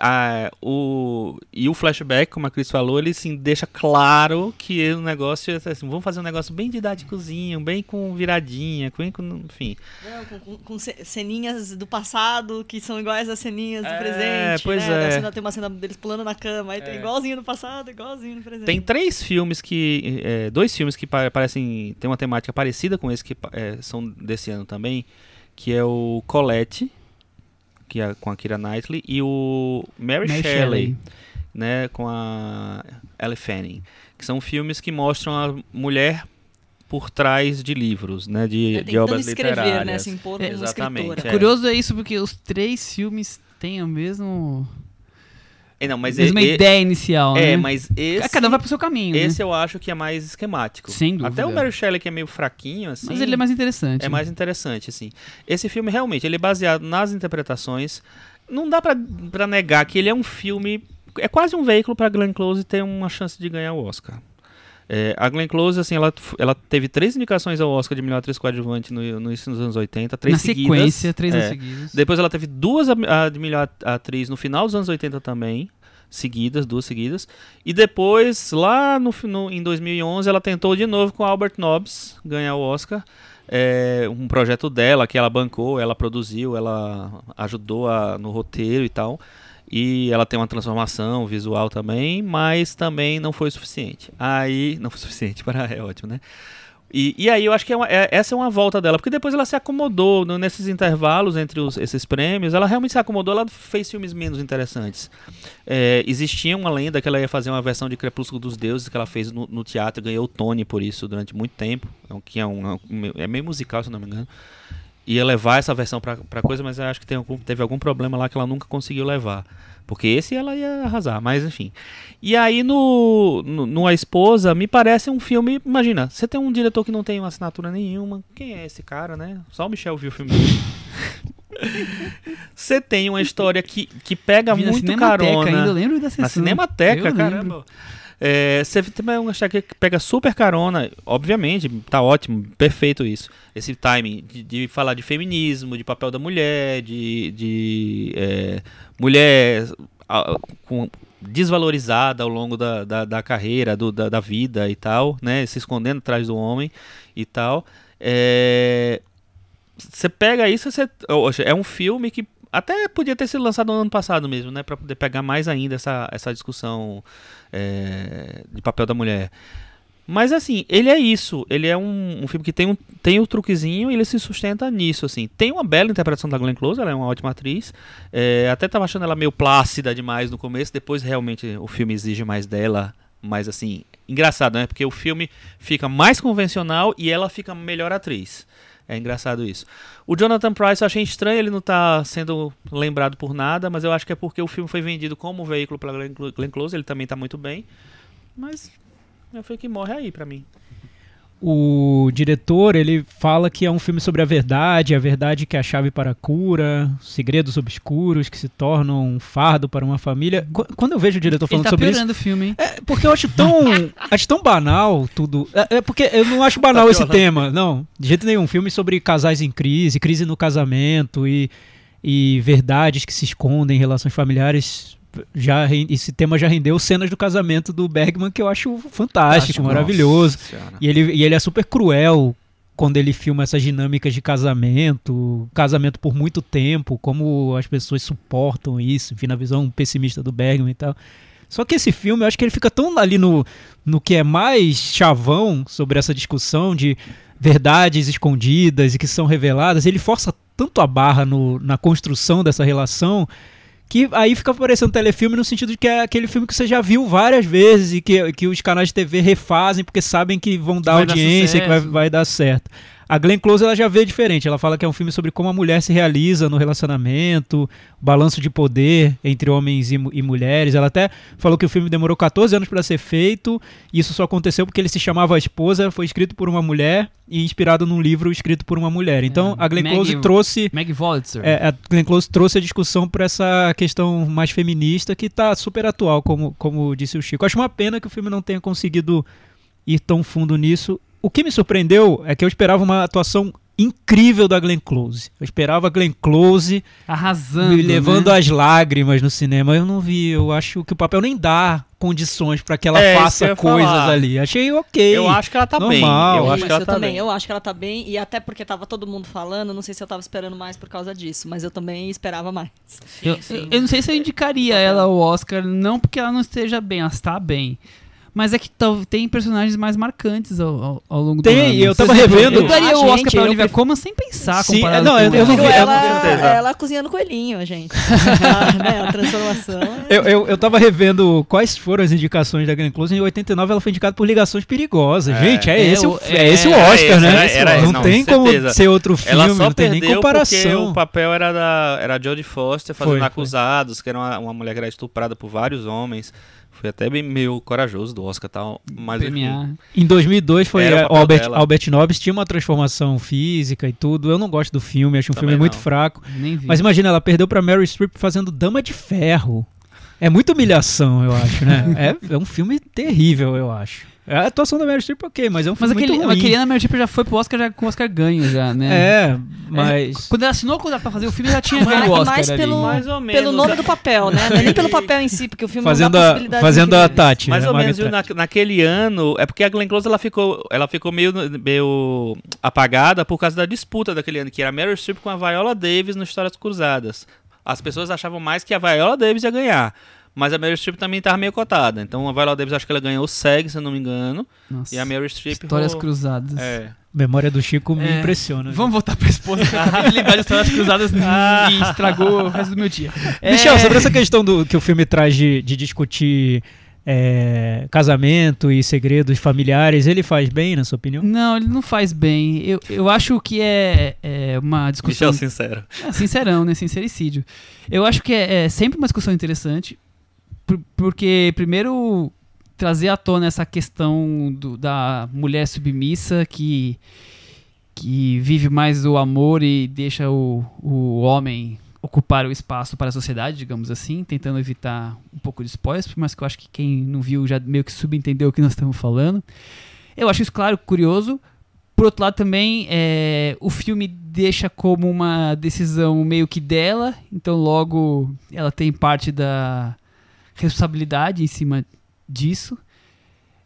Ah, o, e o flashback, como a Cris falou, ele sim, deixa claro que o negócio é assim, vamos fazer um negócio bem didáticozinho, bem com viradinha, com, enfim. Não, com, com- com ce- ceninhas do passado que são iguais às ceninhas do É, presente. pois né? é. Cena- tem uma cena deles pulando na cama, aí tem É. igualzinho no passado, igualzinho no presente. Tem três filmes que. é, dois filmes que pa- parecem. tem uma temática parecida com esse que é, são desse ano também, que é o Colette, que é com a Kira Knightley, e o Mary, Mary Shelley. Shelley. né, com a Elle Fanning, que são filmes que mostram a mulher por trás de livros, né, de, É, de obras escrever, né? literárias. Se impor É, exatamente, escritora. É. Curioso é isso, porque os três filmes têm a mesmo, É, não, mas mesma e- ideia inicial, é, né? mas esse Cada um vai pro seu caminho, né? esse eu acho que é mais esquemático. Sem dúvida. Até o Mary Shelley que é meio fraquinho assim. Mas ele é mais interessante. É mais interessante, assim. Esse filme, realmente, ele é baseado nas interpretações. não dá pra negar que ele é um filme. É quase um veículo pra Glenn Close ter uma chance de ganhar o Oscar. É, a Glenn Close, assim, ela, ela teve três indicações ao Oscar de melhor atriz coadjuvante no, no dos anos 80, três Na seguidas. sequência, três É. anos seguidos. Depois ela teve duas a, a de melhor atriz no final dos anos 80 também, seguidas, duas seguidas. E depois, lá no, no- em 2011, ela tentou de novo com Albert Nobbs ganhar o Oscar. É, um projeto dela que ela bancou, ela produziu, ela ajudou a- no roteiro e tal. E ela tem uma transformação visual também, mas também não foi suficiente. Aí, não foi suficiente para é ótimo, né? E, e aí eu acho que é uma- é- essa é uma volta dela, porque depois ela se acomodou no- nesses intervalos entre os- esses prêmios, ela realmente se acomodou, ela fez filmes menos interessantes. É, existia uma lenda que ela ia fazer uma versão de Crepúsculo dos Deuses que ela fez no, no teatro, ganhou o Tony por isso durante muito tempo, é, que é, um, é meio musical, se não me engano. Ia levar essa versão pra, pra coisa, mas eu acho que tem algum- teve algum problema lá que ela nunca conseguiu levar. Porque esse ela ia arrasar, mas enfim. E aí no, no, no A Esposa, me parece um filme. Imagina, você tem um diretor que não tem uma assinatura nenhuma. Quem é esse cara, né? Só o Michel viu o filme dele. Você tem uma história que, que pega Vi muito Cinemateca carona. ainda, lembro da sessão. Na Cinemateca, Eu caramba. lembro. É, você tem uma história que pega super carona, obviamente, tá ótimo, perfeito isso. Esse timing de, de falar de feminismo, de papel da mulher, de, de é, mulher ah, com- desvalorizada ao longo da, da, da carreira, do- da, da vida e tal, né? Se escondendo atrás do homem e tal. É, você pega isso, você, é um filme que até podia ter sido lançado no ano passado mesmo, né, para poder pegar mais ainda essa, essa discussão é, de papel da mulher. Mas assim, ele é isso. Ele é um, um filme que tem um tem o truquezinho e ele se sustenta nisso, assim. Tem uma bela interpretação da Glenn Close, ela é uma ótima atriz. É, até tava achando ela meio plácida demais no começo, depois realmente o filme exige mais dela. Mas assim, engraçado, né? Porque o filme fica mais convencional e ela fica melhor atriz. É engraçado isso. O Jonathan Price eu achei estranho ele não tá sendo lembrado por nada, mas eu acho que é porque o filme foi vendido como veículo pela Glenn Clo- Glenn Close, ele também tá muito bem. Mas é foi que morre aí pra mim. O diretor, ele fala que é um filme sobre a verdade, a verdade que é a chave para a cura, segredos obscuros que se tornam um fardo para uma família. Qu- Quando eu vejo o diretor Ele falando tá sobre isso, o filme, hein? é porque eu acho tão, acho tão banal tudo. É, é porque eu não acho banal Tá esse tema, não. De jeito nenhum. Filme sobre casais em crise, crise no casamento e, e verdades que se escondem em relações familiares. Já, esse tema já rendeu cenas do casamento do Bergman que eu acho fantástico, Fantástico, maravilhoso. E ele, e ele é super cruel quando ele filma essas dinâmicas de casamento, casamento por muito tempo, como as pessoas suportam isso, enfim, na visão pessimista do Bergman e tal. Só que esse filme, eu acho que ele fica tão ali no, no que é mais chavão sobre essa discussão de verdades escondidas e que são reveladas, ele força tanto a barra no- na construção dessa relação que aí fica parecendo telefilme no sentido de que é aquele filme que você já viu várias vezes e que, que os canais de TV refazem porque sabem que vão dar Vai dar audiência, que vai, vai dar certo. A Glenn Close ela já vê diferente. Ela fala que é um filme sobre como a mulher se realiza no relacionamento, balanço de poder entre homens e, e mulheres. Ela até falou que o filme demorou 14 anos para ser feito. E isso só aconteceu porque ele se chamava A Esposa, foi escrito por uma mulher e inspirado num livro escrito por uma mulher. Então É, a Glenn Maggie- Close trouxe Meg Wolitzer. é, a Glenn Close trouxe a discussão para essa questão mais feminista que está super atual, como, como disse o Chico. Acho uma pena que o filme não tenha conseguido ir tão fundo nisso. O que me surpreendeu é que eu esperava uma atuação incrível da Glenn Close. Eu esperava a Glenn Close Arrasando. me levando né? às lágrimas no cinema. Eu não vi. Eu acho que o papel nem dá condições para que ela É, eu faça coisas falar. ali. Achei ok. Eu acho que ela tá bem. normal. Eu Sim, acho que ela eu tá também, bem. eu acho que ela tá bem, e até porque tava todo mundo falando, não sei se eu tava esperando mais por causa disso, mas eu também esperava mais. Eu, eu- eu não sei se eu indicaria ela ao Oscar, não porque ela não esteja bem, ela está bem. Mas é que tem personagens mais marcantes ao, ao, ao longo Tem, do ano. eu Por tava revendo- Eu daria Ah, o Oscar gente, pra eu Olivia pref- Colman sem pensar Sim, comparado é, não, eu- eu não vi- ela. ela, cozinhando coelhinho, gente. a, né, a transformação. é- Eu, eu, eu tava revendo quais foram as indicações da Glenn Close. Em 89 ela foi indicada por Ligações Perigosas. É. Gente, é, É, esse, o, o- é esse o é, Oscar, esse, né? era- era- não, não, tem com como certeza. ser outro filme, Ela só não tem nem comparação. o papel era da era a Jodie Foster fazendo Foi, foi. acusados, que era uma, uma mulher que era estuprada por vários homens. Foi até bem meio corajoso do Oscar tal, mas enfim. Em 2002 foi Albert, dela. Albert Nobbs tinha uma transformação física e tudo. Eu não gosto do filme, acho um Também filme muito não. fraco. Nem vi. Mas imagina, ela perdeu pra Meryl Streep fazendo Dama de Ferro. É muita humilhação, eu acho, né? é, é um filme terrível, eu acho. A atuação da Meryl Streep, ok, mas é um Mas filme aquele, muito mas ruim. aquele Ana Meryl Streep já foi pro Oscar já, com o Oscar ganho já, né? É, mas... Quando ela assinou o contrato pra fazer o filme, já tinha Mas- ganho o Oscar mais ali. pelo- Mais ou menos. Pelo nome do papel, né? Não é nem pelo papel em si, porque o filme Fazendo não dá a, possibilidade fazendo a. Tati, Mais né? ou menos, viu? Na, naquele ano, é porque a Glenn Close ela ficou, ela ficou meio, meio apagada por causa da disputa daquele ano, que era a Meryl Streep com a Viola Davis no Histórias Cruzadas. As pessoas achavam mais que a Viola Davis ia ganhar. Mas a Meryl Streep também estava meio cotada. Então a Viola Davis acho que ela ganhou o SEG, se eu não me engano. Nossa, E a Meryl Streep. Histórias rolou- cruzadas. É. Memória do Chico me É, impressiona. Vamos voltar pra esposa, de lembrar de histórias cruzadas e estragou o resto do meu dia. É, Michel, sobre essa questão do que o filme traz de, de discutir é, casamento e segredos familiares, ele faz bem, na sua opinião? Não, ele não faz bem. Eu, eu acho que é, é uma discussão. Michel Sincero. É, sincerão, né? Sincericídio. Eu acho que é, é sempre uma discussão interessante, porque, primeiro, trazer à tona essa questão do- da mulher submissa que, que vive mais o amor e deixa o, o homem ocupar o espaço para a sociedade, digamos assim, tentando evitar um pouco de spoilers, mas que eu acho que quem não viu já meio que subentendeu o que nós estamos falando. Eu acho isso, claro, curioso. Por outro lado, também, é, o filme deixa como uma decisão meio que dela, então logo ela tem parte da responsabilidade em cima disso.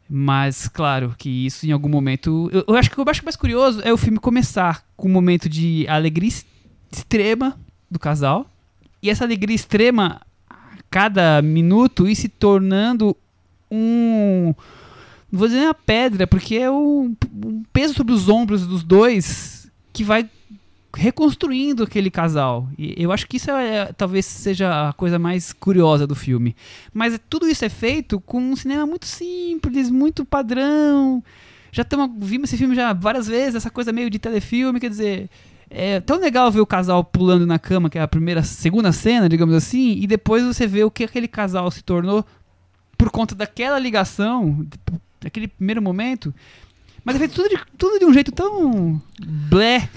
Mas, claro, que isso em algum momento. Eu, eu acho que o mais curioso é o filme começar com um momento de alegria ex- extrema do casal. E essa alegria extrema, a cada minuto, ir se tornando um. Não vou dizer uma pedra, porque é um, um peso sobre os ombros dos dois que vai reconstruindo aquele casal. E eu acho que isso é, talvez seja a coisa mais curiosa do filme. Mas tudo isso é feito com um cinema muito simples, muito padrão. Já tamo, vimos esse filme já várias vezes, essa coisa meio de telefilme, quer dizer, é tão legal ver o casal pulando na cama, que é a primeira, segunda cena, digamos assim, e depois você vê o que aquele casal se tornou por conta daquela ligação, daquele primeiro momento. Mas é feito tudo de, tudo de um jeito tão blé.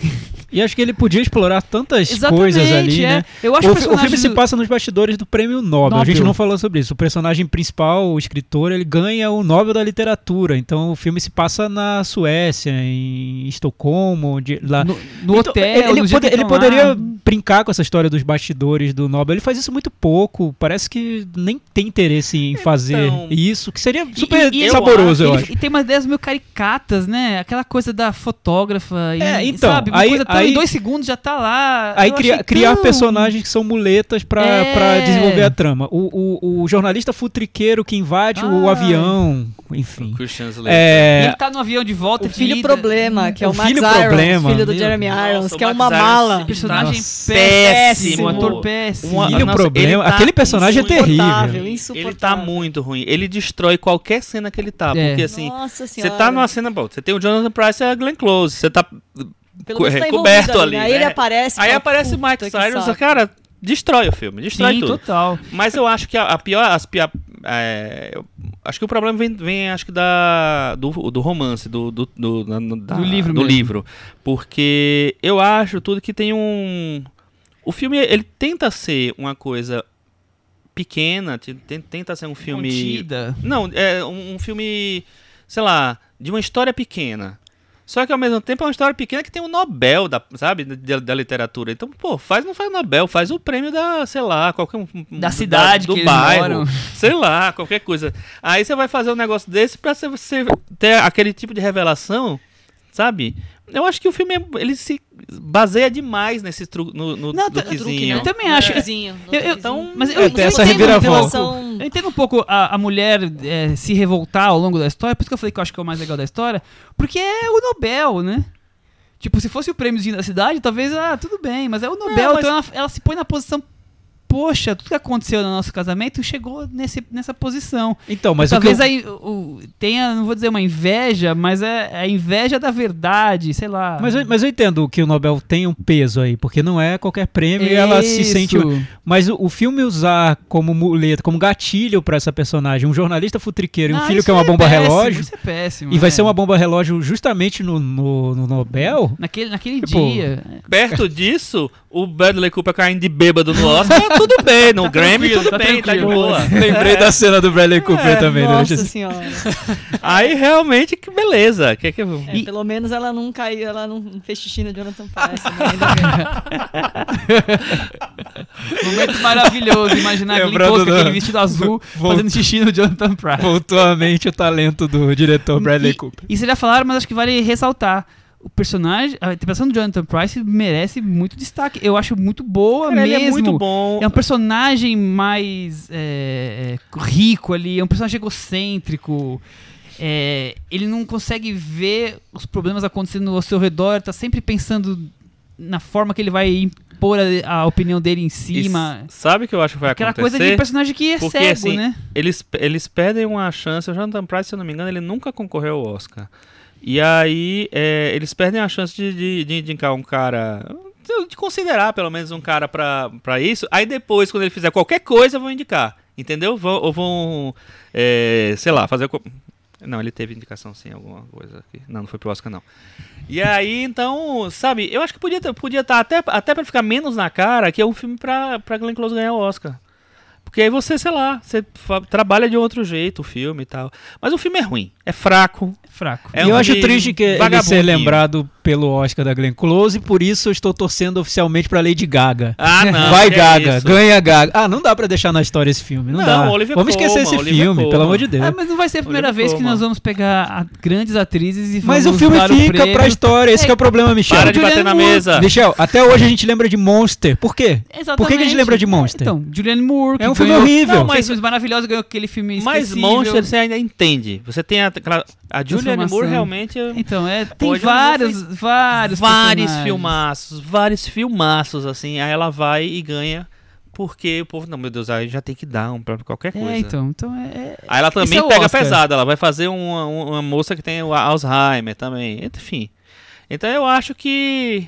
E acho que ele podia explorar tantas Exatamente, coisas ali, é. né? Eu acho O, o, filme se do- passa nos bastidores do prêmio Nobel. A gente Nobel. não falou sobre isso. O personagem principal, o escritor, ele ganha o Nobel da Literatura. Então o filme se passa na Suécia, em Estocolmo, de, lá. no, no Então, hotel, ele, ele pode- ele poderia lá. brincar com essa história dos bastidores do Nobel. Ele faz isso muito pouco. Parece que nem tem interesse em fazer Então- isso, que seria super e- e saboroso, eu ele- acho. E tem umas ideias meio caricatas, né? Aquela coisa da fotógrafa. E, É, então, sabe? Uma aí- coisa tão, aí- em dois segundos já tá lá. Aí cria- criar tão- personagens que são muletas pra, É. pra desenvolver a trama. O, o, o jornalista futriqueiro que invade o Ai. avião, enfim. E É, ele tá no avião de volta. O filho de ida. problema, que é O o, Max filho Irons, problema. filho do Meu Jeremy Nossa, Irons, o que é Max uma Irons mala. Personagem Nossa, péssimo. péssimo. Ator péssimo. Uma- filho nossa, problema. tá Aquele personagem é terrível. Insuportável, Ele tá muito ruim. Ele destrói qualquer cena que ele tá. É. Porque assim, você tá numa cena. Você tem o Jonathan Price e a Glenn Close. Você tá. Pelo menos tá coberto ali, né? né? Aí ele aparece. e Aí aparece o "Puta, Mike que Cyrus, saco." cara, destrói o filme, destrói Sim, tudo. total. Mas eu acho que a, a pior, as pior, é, eu acho que o problema vem, vem acho que da do, do romance, do do, do, da- Do livro do mesmo. livro, porque eu acho tudo que tem um, o filme ele tenta ser uma coisa pequena, te- ten- tenta ser um filme Contida. não, é um, um filme, sei lá, de uma história pequena. Só que ao mesmo tempo é uma história pequena que tem um Nobel, da, sabe, da, da literatura. Então, pô, faz não faz Nobel, faz o prêmio da, sei lá, qualquer um Da cidade do que eles bairro, sei lá, qualquer coisa. Aí você vai fazer um negócio desse pra você, você ter aquele tipo de revelação, sabe? Eu acho que o filme é- ele se baseia demais nesse tru, no, no Não, tá- truquezinho. Eu também acho. Truquezinho, no Eu- eu- truquezinho. mas eu- É, tem eu essa entendo relação- Eu entendo um pouco a, a mulher é, se revoltar ao longo da história, por isso que eu falei que eu acho que é o mais legal da história, porque é o Nobel, né? Tipo, se fosse o prêmiozinho da cidade, talvez, ah, tudo bem, mas é o Nobel, mas- então ela, ela se põe na posição poxa, tudo que aconteceu no nosso casamento chegou nesse, nessa posição. Então, mas o que Talvez eu- aí o- tenha, não vou dizer uma inveja, mas é a inveja da verdade, sei lá. Mas eu, mas eu entendo que o Nobel tem um peso aí, porque não é qualquer prêmio e ela se Isso. sente. Mas o, o filme usar como muleta, como gatilho pra essa personagem, um jornalista futriqueiro e um filho isso que é uma bomba péssimo, relógio, Isso é péssimo. e vai é. ser uma bomba relógio justamente no, no, no Nobel. Naquele, naquele Tipo, dia. Perto disso, o Bradley Cooper caindo de bêbado no Oscar, tudo bem. No Grammy, tranquilo, tudo tá bem, tá de boa. Lembrei da cena do Bradley Cooper É, também. né? Nossa Deixa- senhora. Aí realmente, que beleza. Que, que... É, pelo menos ela não caiu, ela não fez xixi no Jonathan Price. Né? Momento maravilhoso. Imaginar Lembrando do- aquele vestido azul Vol- fazendo xixi no Jonathan Price. Voltou à mente o talento do diretor Bradley e, Cooper. E vocês já falaram, mas acho que vale ressaltar. O personagem, a interpretação do Jonathan Price merece muito destaque. Eu acho muito boa Cara, ele mesmo. é muito bom. É um personagem mais é, é, rico ali, é um personagem egocêntrico. É, ele não consegue ver os problemas acontecendo ao seu redor, tá sempre pensando na forma que ele vai impor a, a opinião dele em E cima. s- sabe o que eu acho que vai Aquela acontecer? coisa de personagem que é Porque, cego, assim, né? eles, eles perdem uma chance. O Jonathan Price, se eu não me engano, ele nunca concorreu ao Oscar. E aí, é, eles perdem a chance de, de, de indicar um cara. De considerar pelo menos um cara pra isso. Aí depois, quando ele fizer qualquer coisa, vão indicar. Entendeu? Vão, ou vão. é, sei lá, fazer. Não, ele teve indicação sim, alguma coisa aqui. Não, não foi pro Oscar, não. E aí, então, sabe, eu acho que podia estar podia tá até, até pra ficar menos na cara que é um filme pra, pra Glenn Close ganhar o Oscar. Porque aí você, sei lá, você trabalha de outro jeito o filme e tal. Mas o filme é ruim, é fraco. Fraco. É e eu um acho de triste que ele ser lembrado pelo Oscar da Glenn Close, e por isso eu estou torcendo oficialmente pra Lady Gaga. Ah, não. Vai que Gaga, isso. ganha Gaga. Ah, não dá pra deixar na história esse filme, não, Não, dá. Olivia Vamos esquecer esse Olivia filme, pelo amor de Deus. Ah, mas não vai ser a primeira Olivia vez que nós vamos pegar a- grandes atrizes e Mas o filme o fica prêmio. pra história, esse que é o problema, Michel. Para de bater na Moore. mesa. Michel, até hoje a gente lembra de Monster. Por quê? Exatamente. Por que, a gente lembra de Monster? Então, Julianne Moore, É um filme ganhou- horrível. Não, Mas- filmes maravilhosos, ganhou aquele filme Mas. Monster você ainda entende. Você tem a, aquela- a Julianne. Moore realmente. é- Então, é, tem Hoje vários, vários vários filmaços, vários filmaços, assim. Aí ela vai e ganha. Porque o povo, não, meu Deus, aí já tem que dar um pra qualquer coisa. É, então, então é, é- Aí ela também Esse é pega Oscar. pesado, ela vai fazer uma, uma moça que tem o Alzheimer também, enfim. Então eu acho que.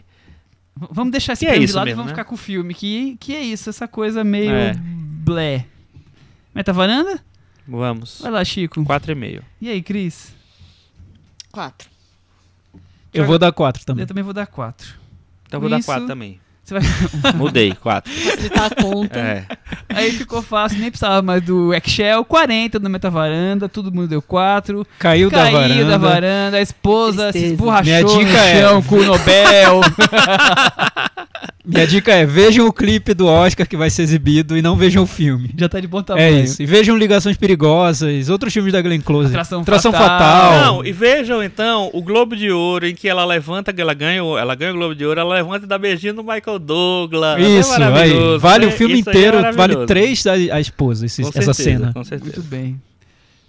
Vamos deixar esse é prêmio de lado e vamos né? ficar com o filme. Que, que é isso, essa coisa meio É. blé. Meta varanda? Vamos. Vai lá, Chico. 4,5. E aí, Cris? Quatro. Eu vou dar quatro também. Eu também vou dar 4. Então eu vou Com dar isso- 4 também. Você vai... Mudei, 4. Facilitar a conta. É. Aí ficou fácil, nem precisava mais do Excel. 40 no Metavaranda, todo mundo deu 4. Caiu, da Caiu varanda. da varanda, a esposa se Tristeza. esborrachou Minha no dica é- chão com o Nobel. Minha dica é: vejam o clipe do Oscar que vai ser exibido e não vejam o filme. Já tá de bom tamanho. É isso. E vejam Ligações Perigosas, outros filmes da Glenn Close. Atração Fatal. Fatal. Não, e vejam então o Globo de Ouro em que ela levanta, que ela ganha, o- ela ganha o Globo de Ouro, ela levanta e dá beijinho no Michael Douglas. Isso, é aí. maravilhoso, Vale né? o filme Isso é inteiro, vale maravilhoso. três a, a esposa, esse- Com essa certeza, cena. Com certeza. Muito bem.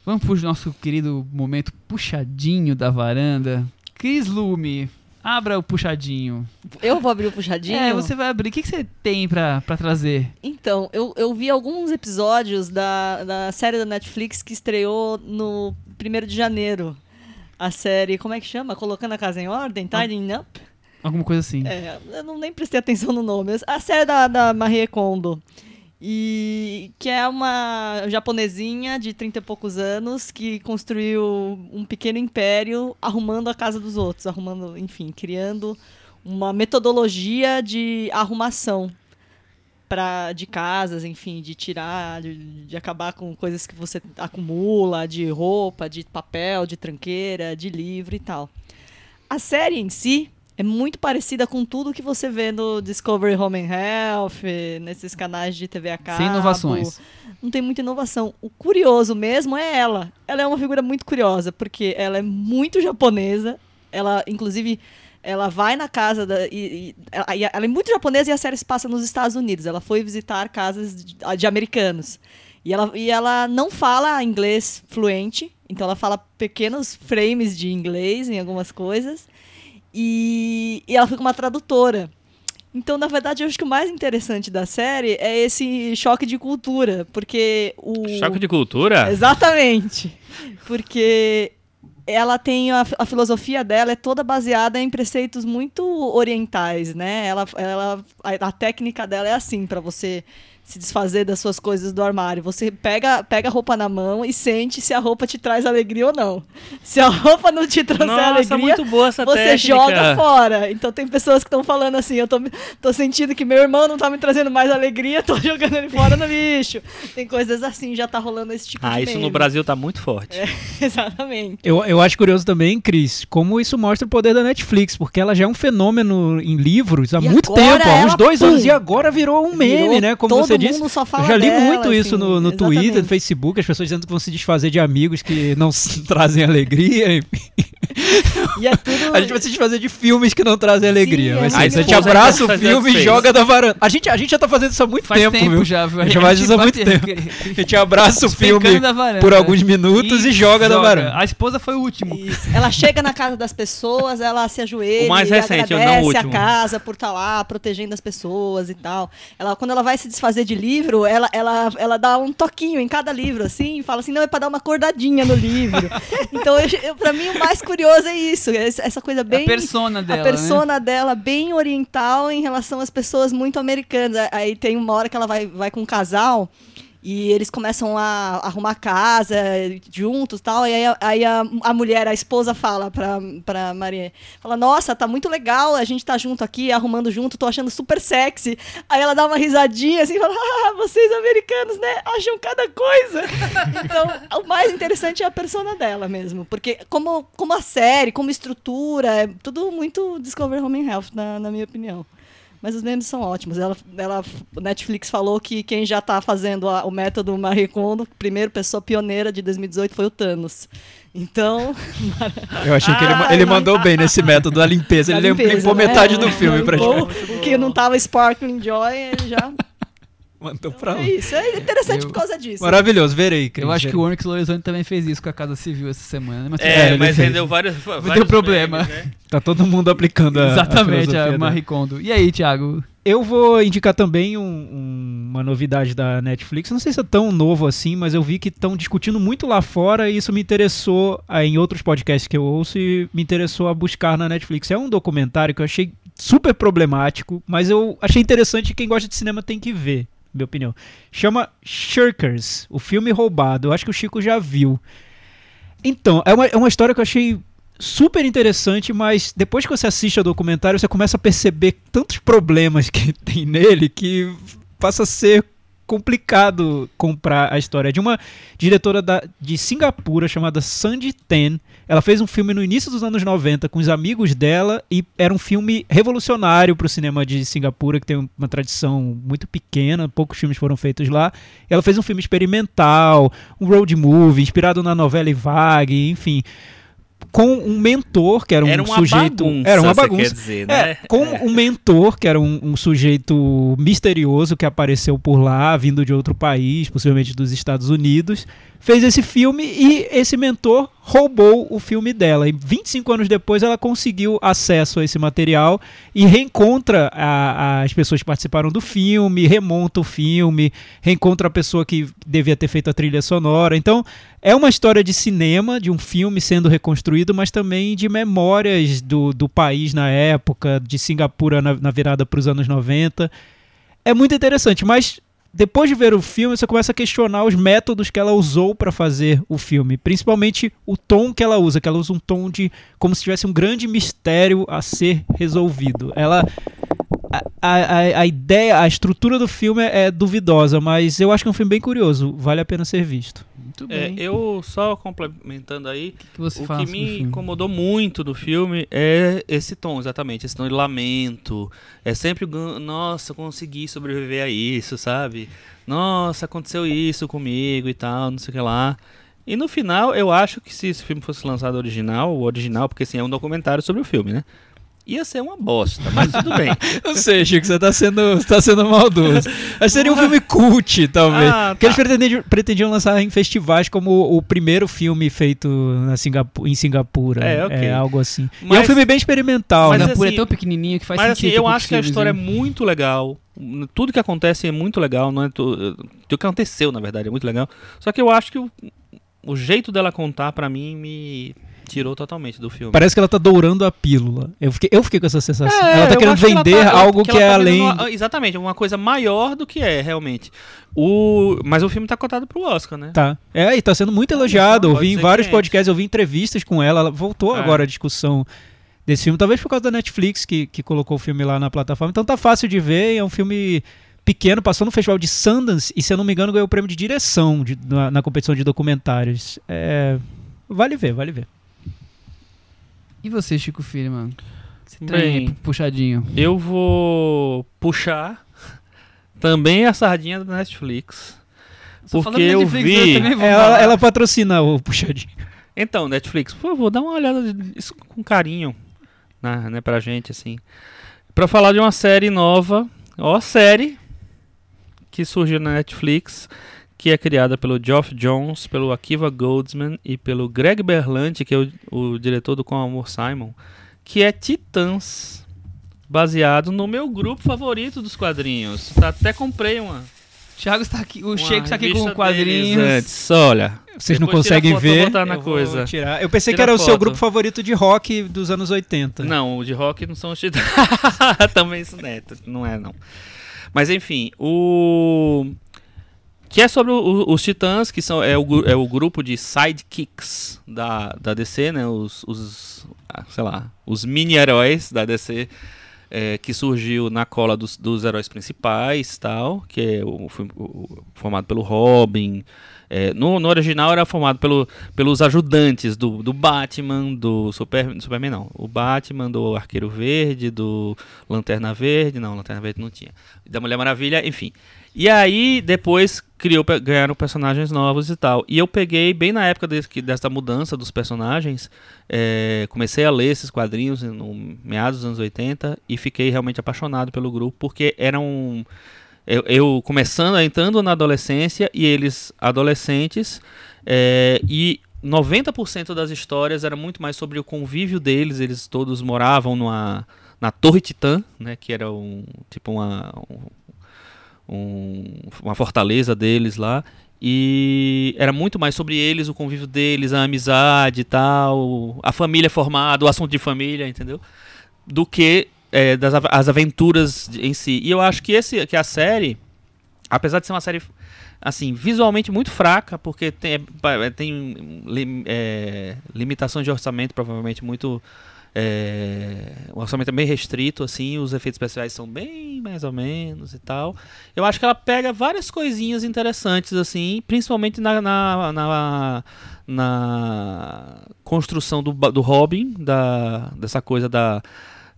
Vamos pro nosso querido momento puxadinho da varanda. Cris Lume, abra o puxadinho. Eu vou abrir o puxadinho. É, você vai abrir. O que, que você tem pra, pra trazer? Então, eu, eu vi alguns episódios da, da série da Netflix que estreou no 1 de janeiro. A série, como é que chama? Colocando a casa em ordem? Tidying Up? Alguma coisa assim. É, eu não nem prestei atenção no nome. A série da, da Marie Kondo. E que é uma japonesinha de 30 e poucos anos que construiu um pequeno império arrumando a casa dos outros, arrumando, enfim, criando uma metodologia de arrumação pra, de casas, enfim, de tirar, de, de acabar com coisas que você acumula, de roupa, de papel, de tranqueira, de livro e tal. A série em si é muito parecida com tudo que você vê no Discovery Home and Health, nesses canais de TV a cabo. Sem inovações. Não tem muita inovação. O curioso mesmo é ela. Ela é uma figura muito curiosa, porque ela é muito japonesa. Ela, inclusive, ela vai na casa da. E, e- ela, e ela é muito japonesa e a série se passa nos Estados Unidos. Ela foi visitar casas de, de americanos. E ela, e ela não fala inglês fluente, então ela fala pequenos frames de inglês em algumas coisas. E, e ela foi com uma tradutora. Então, na verdade, eu acho que o mais interessante da série é esse choque de cultura, porque o Choque de cultura? Exatamente. Porque ela tem a, a filosofia dela é toda baseada em preceitos muito orientais, né? Ela, ela a, a técnica dela é assim para você se desfazer das suas coisas do armário. Você pega, pega a roupa na mão e sente se a roupa te traz alegria ou não. Se a roupa não te trouxer Nossa, alegria, muito boa essa você técnica. joga fora. Então tem pessoas que estão falando assim, eu tô, tô sentindo que meu irmão não tá me trazendo mais alegria, tô jogando ele fora no lixo. Tem coisas assim, já tá rolando esse tipo Ah, de isso no meme. Brasil tá muito forte. Exatamente. Eu, eu acho curioso também, Cris, como isso mostra o poder da Netflix, porque ela já é um fenômeno em livros há E muito tempo, há uns dois pum, anos, e agora virou um meme, Virou, né? Como todo você disse. mundo só fala Eu já li dela, muito isso assim, no, no Twitter, no Facebook, as pessoas dizendo que vão se desfazer de amigos que não trazem alegria. enfim. E é tudo. A gente vai se desfazer de filmes que não trazem alegria. é muito isso. A gente abraça o filme e joga da varanda. A gente, a gente já tá fazendo isso há muito Faz tempo, tempo, viu? já? A gente faz isso há muito tempo. A gente abraça o filme varanda. por alguns minutos e, joga, da varanda. A esposa foi o último. Isso. Ela chega na casa das pessoas, ela se ajoelha, O mais e recente, não o agradece a último. casa por estar lá protegendo as pessoas e tal. Ela, quando ela vai se desfazer de livro, ela, ela, ela dá um toquinho em cada livro, assim, e fala assim, não, é pra dar uma acordadinha no livro. então, eu, eu, pra mim, o mais curioso é isso, essa essa coisa bem... a persona dela, a né? persona dela bem oriental em relação às pessoas muito americanas. Aí tem uma hora que ela vai, vai com um casal e eles começam a arrumar casa juntos e tal. E aí, a- aí a, a mulher, a esposa, fala pra, pra Maria: fala, Nossa, tá muito legal, a gente tá junto aqui, arrumando junto, tô achando super sexy. Aí ela dá uma risadinha assim e fala: Ah, vocês americanos, né? Acham cada coisa. Então, o mais interessante é a persona dela mesmo. Porque, como, como a série, como estrutura, é tudo muito Discover Home and Health, na, na minha opinião. Mas os memes são ótimos. Ela, ela, o Netflix falou que quem já está fazendo a- o método Marie Kondo, primeiro pessoa pioneira de 2018 foi o Thanos. Então, Eu achei que ele, Ah, ele não. mandou bem nesse método da limpeza. a Ele limpeza, limpou né? metade do filme pra Limpou gente. O que não tava Sparkling Joy, ele já. Mandou pra lá. É isso. É interessante Eu- por causa disso. Maravilhoso, verei. Cris, Eu acho que o Onyx Lorenzoni também fez isso com a Casa Civil essa semana. né? Mas É, ele mas fez. rendeu vários, deu vários problema. memes, né? Tá todo mundo aplicando a. Exatamente, a, dela. Marie Kondo. E aí, Thiago? Eu vou indicar também um- um- uma novidade da Netflix. Não sei se é tão novo assim, mas eu vi que estão discutindo muito lá fora e isso me interessou ah, em outros podcasts que eu ouço e me interessou a buscar na Netflix. É um documentário que eu achei super problemático, mas eu achei interessante e quem gosta de cinema tem que ver, minha opinião. Chama Shirkers, o filme roubado. Eu acho que o Chico já viu. Então, é uma, é uma história que eu achei super interessante, mas depois que você assiste ao documentário, você começa a perceber tantos problemas que tem nele que passa a ser complicado comprar a história. De uma diretora da, de Singapura chamada Sandy Ten. Ela fez um filme no início dos anos 90 com os amigos dela e era um filme revolucionário para o cinema de Singapura, que tem uma tradição muito pequena, poucos filmes foram feitos lá. Ela fez um filme experimental, um road movie, inspirado na novela Vague, enfim com um mentor, que era um Era uma sujeito. bagunça, era uma bagunça. quer dizer, É, né? com um mentor, que era um, um sujeito misterioso que apareceu por lá, vindo de outro país, possivelmente dos Estados Unidos, fez esse filme e esse mentor roubou o filme dela. E 25 anos depois ela conseguiu acesso a esse material e reencontra a- as pessoas que participaram do filme, remonta o filme, reencontra a pessoa que devia ter feito a trilha sonora. Então, é uma história de cinema, de um filme sendo reconstruído, mas também de memórias do, do país na época, de Singapura na, na virada para os anos 90. É muito interessante, mas depois de ver o filme, você começa a questionar os métodos que ela usou para fazer o filme, principalmente o tom que ela usa, que ela usa um tom de como se tivesse um grande mistério a ser resolvido. Ela a, a, a ideia, a estrutura do filme é, é duvidosa, mas eu acho que é um filme bem curioso, vale a pena ser visto. Muito É, bem. eu só complementando aí, O que, que você o que me filme? incomodou muito do filme é esse tom, exatamente, esse tom de lamento. É sempre, nossa, consegui sobreviver a isso, sabe? Nossa, aconteceu isso comigo e tal, não sei o que lá. E no final, eu acho que se esse filme fosse lançado original, o original, porque assim, é um documentário sobre o filme, né? Ia ser uma bosta, mas tudo bem. Não sei, Chico, você tá sendo, você tá sendo maldoso. Que seria um filme cult, talvez. Ah, Porque eles tá. pretendiam, pretendiam lançar em festivais como o, primeiro filme feito na Singapu- em Singapura. É, ok. algo assim. e é um Mas- filme bem experimental, Mas né? Singapura assim- é tão pequenininho que faz Mas assim, sentido. eu pra acho que a história é né? muito legal. Tudo que acontece é muito legal, não é tu- tudo que aconteceu, na verdade, é muito legal. Só que eu acho que o, o jeito dela contar, pra mim, me tirou totalmente do filme. Parece que ela tá dourando a pílula. Eu fiquei, eu fiquei com essa sensação. É, ela tá querendo que ela vender tá- algo que, ela é tá além. uma- exatamente, uma coisa maior do que é, realmente. O, mas o filme tá cotado pro Oscar, né? Tá. É, e tá sendo muito elogiado. Eu vi em vários que é. podcasts, eu vi entrevistas com ela. Ela voltou É. agora à discussão desse filme. Talvez por causa da Netflix que, que colocou o filme lá na plataforma. Então tá fácil de ver. É um filme pequeno, passou no festival de Sundance e, se eu não me engano, ganhou o prêmio de direção de- na, na competição de documentários. É, vale ver, vale ver. E você, Chico Firman? Você aí Bem, pu- puxadinho. eu vou puxar também a sardinha da Netflix. Só Porque falando eu Netflix, vi- também vou Ela, ela patrocina o Puxadinho. Então, Netflix, por favor, dá uma olhada isso com carinho, né, né, pra gente, assim. Pra falar de uma série nova, ó, série que surgiu na Netflix, que é criada pelo Geoff Jones, pelo Akiva Goldsman e pelo Greg Berlanti, que é o, o diretor do Com Amor Simon, que é Titãs, baseado no meu grupo favorito dos quadrinhos. Tá, até comprei uma. Thiago está aqui, o Chico está aqui com revista quadrinhos. Antes. Olha, Vocês não Depois tira conseguem foto, ver. botar na eu vou coisa. tirar. Eu pensei que Tira era o seu grupo favorito de rock dos anos 80. Não, o de rock não são os titãs. Também isso não é, não é não. Mas enfim, o que é sobre o- os titãs, que são é o, é o grupo de sidekicks da, da DC, né? Os, os ah, sei lá, os mini heróis da DC. é, que surgiu na cola dos, dos heróis principais, tal, que é o, o- o- formado pelo Robin. É, no, no original era formado pelo, pelos ajudantes do, do Batman, do Super, Superman não, o Batman, do Arqueiro Verde, do Lanterna Verde, não, Lanterna Verde não tinha, da Mulher Maravilha, enfim. E aí depois criou, ganharam personagens novos e tal. E eu peguei bem na época desse, dessa mudança dos personagens, é, comecei a ler esses quadrinhos no meados dos anos 80 e fiquei realmente apaixonado pelo grupo porque eram eu, eu começando, entrando na adolescência e eles adolescentes é, e 90% das histórias era muito mais sobre o convívio deles, eles todos moravam numa, na Torre Titã, né, que era um tipo uma um- uma fortaleza deles lá e era muito mais sobre eles, o convívio deles, a amizade e tal, a família formada, o assunto de família, entendeu? Do que é, das as aventuras em si. E eu acho que esse que a série, apesar de ser uma série assim visualmente muito fraca, porque tem, é, pa- tem lim- é, limitações de orçamento provavelmente muito é, o orçamento é bem restrito, assim, os efeitos especiais são bem mais ou menos e tal. Eu acho que ela pega várias coisinhas interessantes, assim, principalmente na, na, na, na construção do, do Robin, da, dessa coisa da.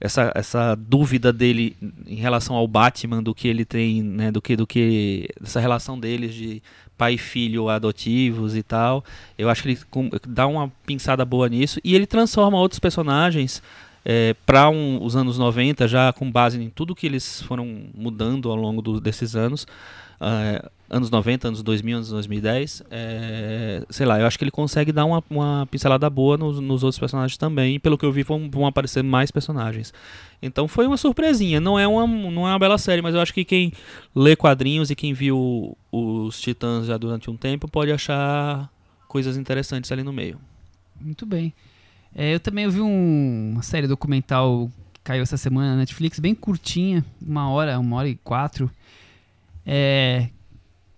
Essa, essa dúvida dele em relação ao Batman, do que ele tem, né, do que, do que, dessa relação deles de pai e filho adotivos e tal. Eu acho que ele dá uma pinçada boa nisso. E ele transforma outros personagens para os anos 90, já com base em tudo que eles foram mudando ao longo do- desses anos. eh, anos 90, anos 2000, anos 2010. eh, sei lá, eu acho que ele consegue dar uma, uma pincelada boa nos, nos outros personagens também. E pelo que eu vi, vão, vão aparecer mais personagens. Então foi uma surpresinha. Não é uma, não é uma bela série, mas eu acho que quem lê quadrinhos e quem viu os Titãs já durante um tempo pode achar coisas interessantes ali no meio. Muito bem. É, eu também vi um- uma série documental que caiu essa semana na Netflix, bem curtinha, uma hora, uma hora e quatro. É,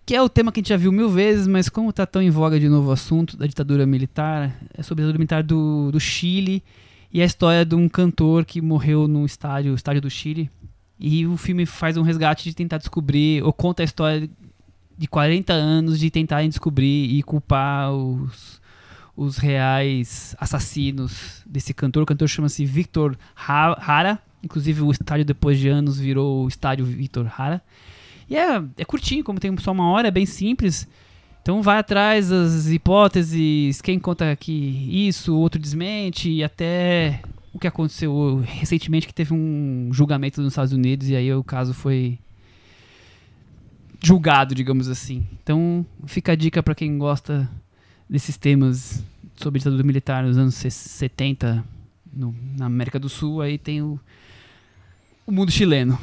que é o tema que a gente já viu mil vezes, mas como está tão em voga de novo o assunto da ditadura militar, é sobre a ditadura militar do, do Chile e a história de um cantor que morreu no estádio, o estádio do Chile. E o filme faz um resgate de tentar descobrir, ou conta a história de 40 anos de tentarem descobrir e culpar os, os reais assassinos desse cantor. O cantor chama-se Victor Ha- Hara. Inclusive, o estádio, depois de anos, virou o estádio Victor Hara. E é, é curtinho, como tem só uma hora, é bem simples. Então vai atrás das hipóteses, quem conta que isso, outro desmente, e até o que aconteceu recentemente, que teve um julgamento nos Estados Unidos e aí o caso foi julgado, digamos assim. Então, fica a dica para quem gosta desses temas sobre ditadura militar nos anos 70 no, na América do Sul, aí tem o, o mundo chileno.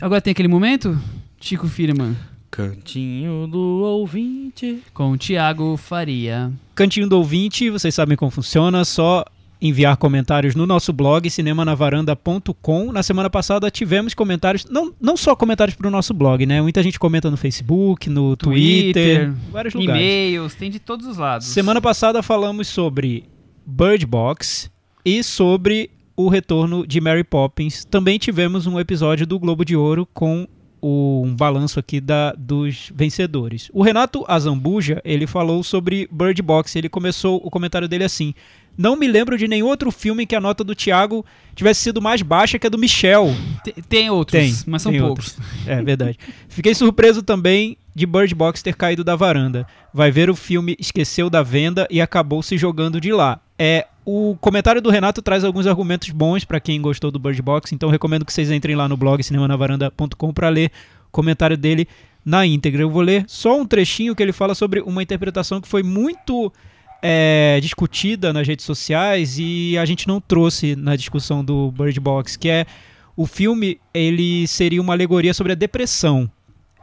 Agora tem aquele momento, Chico Firman, Cantinho do ouvinte. com Tiago Faria. Cantinho do ouvinte, vocês sabem como funciona, só enviar comentários no nosso blog cinemanavaranda.com. Na semana passada tivemos comentários, não, não só comentários para o nosso blog, né? Muita gente comenta no Facebook, no Twitter, Twitter, vários lugares. E-mails, tem de todos os lados. Semana passada falamos sobre Bird Box e sobre o retorno de Mary Poppins. Também tivemos um episódio do Globo de Ouro com o- um balanço aqui da, dos vencedores. O Renato Azambuja, ele falou sobre Bird Box. Ele começou o comentário dele assim: Não me lembro de nenhum outro filme em que a nota do Thiago tivesse sido mais baixa que a do Michel. Tem, tem outros, Tem, mas são tem poucos. É verdade. Fiquei surpreso também de Bird Box ter caído da varanda. Vai ver o filme Esqueceu da Venda e acabou se jogando de lá. É, o comentário do Renato traz alguns argumentos bons para quem gostou do Bird Box, então recomendo que vocês entrem lá no blog cinemanavaranda.com para ler o comentário dele na íntegra. Eu vou ler só um trechinho que ele fala sobre uma interpretação que foi muito é, discutida nas redes sociais e a gente não trouxe na discussão do Bird Box, que é o filme ele seria uma alegoria sobre a depressão.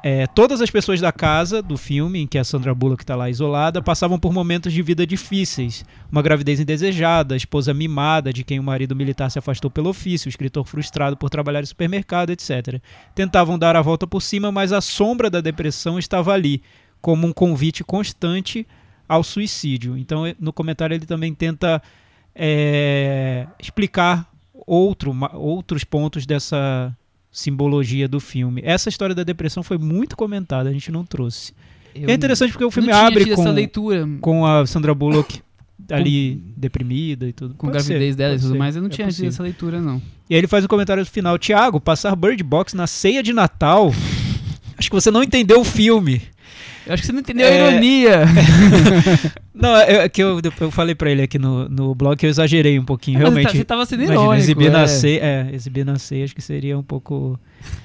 É, todas as pessoas da casa do filme, em que a Sandra Bullock está lá isolada, passavam por momentos de vida difíceis. Uma gravidez indesejada, esposa mimada de quem o marido militar se afastou pelo ofício, o escritor frustrado por trabalhar em supermercado, etc. Tentavam dar a volta por cima, mas a sombra da depressão estava ali, como um convite constante ao suicídio. Então, eh, no comentário, ele também tenta é, explicar outro, outros pontos dessa simbologia do filme. Essa história da depressão foi muito comentada, a gente não trouxe. Eu é interessante porque o filme abre com, com a Sandra Bullock ali deprimida e tudo. com Pode gravidez ser, dela e tudo ser, mais. Eu não é tinha possível. essa leitura, não. E aí ele faz o comentário final: Tiago, passar Bird Box na ceia de Natal. Acho que você não entendeu o filme. Eu acho que você não entendeu É. a ironia. Não, é é que eu, eu falei pra ele aqui no, no blog que eu exagerei um pouquinho. Mas Realmente. Você tava sendo irônico. exibir na é. ceia, é, exibir na ceia acho que seria um pouco.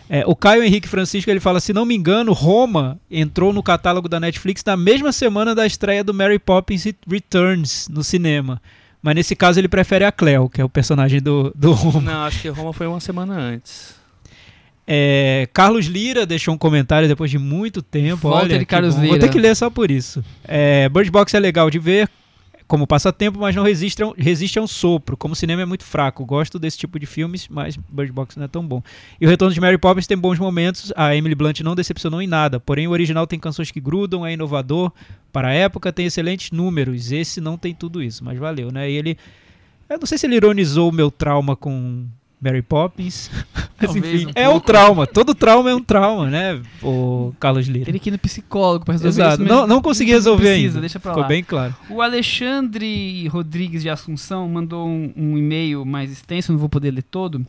É, o Caio Henrique Francisco ele fala: se não me engano, Roma entrou no catálogo da Netflix na mesma semana da estreia do Mary Poppins Returns no cinema. Mas nesse caso ele prefere a Cleo, que é o personagem do, do Roma. Não, acho que Roma foi uma semana antes. É, Carlos Lira deixou um comentário depois de muito tempo. Volta olha, de Carlos bom. Vou Lira. ter que ler só por isso. É, Bird Box é legal de ver como passatempo, mas não resiste a, um, resiste a um sopro. Como o cinema é muito fraco. Gosto desse tipo de filmes, mas Bird Box não é tão bom. E o Retorno de Mary Poppins tem bons momentos. A Emily Blunt não decepcionou em nada. Porém, o original tem canções que grudam, é inovador. Para a época, tem excelentes números. Esse não tem tudo isso, mas valeu, né? E ele. Eu não sei se ele ironizou o meu trauma com Mary Poppins. Mas, enfim, um é um trauma. Todo trauma é um trauma, né? O Carlos Lira. Teria que ir no psicólogo pra resolver Exato. isso. Não, mas não consegui resolver precisa, ainda. deixa pra Ficou lá. bem claro. O Alexandre Rodrigues de Assunção mandou um, um e-mail mais extenso, não vou poder ler todo,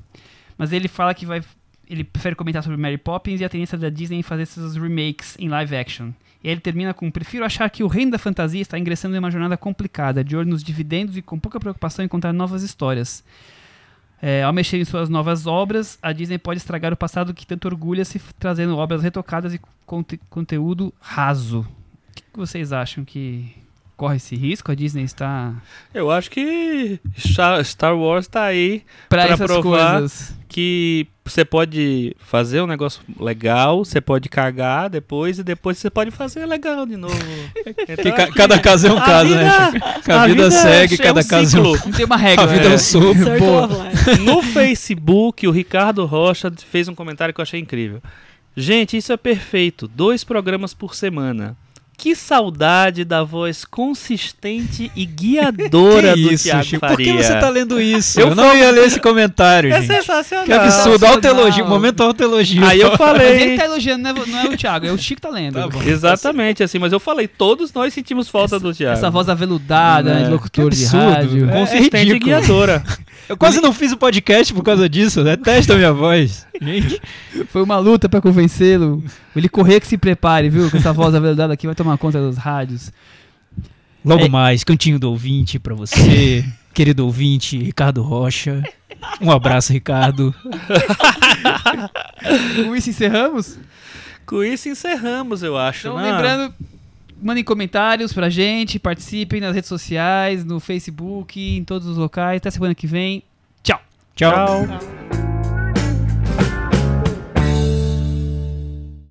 mas ele fala que vai, ele prefere comentar sobre Mary Poppins e a tendência da Disney em fazer esses remakes em live action. E ele termina com: Prefiro achar que o reino da fantasia está ingressando em uma jornada complicada, de olho nos dividendos e com pouca preocupação em contar novas histórias. É, ao mexer em suas novas obras, a Disney pode estragar o passado que tanto orgulha-se, trazendo obras retocadas e conte- conteúdo raso. O que vocês acham que corre esse risco? A Disney está Eu acho que Star Star Wars tá aí para provar. coisas. que você pode fazer um negócio legal, você pode cagar depois e depois você pode fazer legal de novo. Então, Que ca- cada caso é um a caso, né? vida- A, vida, segue, é cada um caso é um. Não tem uma regra. A vida é né? um of Life. No Facebook, o Ricardo Rocha fez um comentário que eu achei incrível. Gente, isso é perfeito. Dois programas por semana. Que saudade da voz consistente e guiadora Que do isso, Thiago Chico? Faria. Por que você tá lendo isso? Eu Eu, não ia ler esse comentário, É gente. sensacional. Que absurdo, autoelogio, momento autoelogio. Aí eu Mas falei. ele tá elogiando, não é, não é o Thiago, é o Chico que tá lendo. Tá. Exatamente, assim, mas eu falei, todos nós sentimos falta do Thiago. Essa voz aveludada, É, de locutor que de absurdo. rádio. É consistente e guiadora. Eu quase não fiz o podcast por causa disso, né? Testa a minha voz. Gente. Foi uma luta pra convencê-lo. Ele correr que se prepare, viu? Com essa voz aveludada aqui vai tomar conta dos rádios. Logo É. mais, cantinho do ouvinte pra você. querido ouvinte Ricardo Rocha. Um abraço, Ricardo. Com isso encerramos? Com isso encerramos, eu acho. Então, né? lembrando, mandem comentários pra gente, participem nas redes sociais, no Facebook, em todos os locais. Até semana que vem. Tchau. Tchau. Tchau.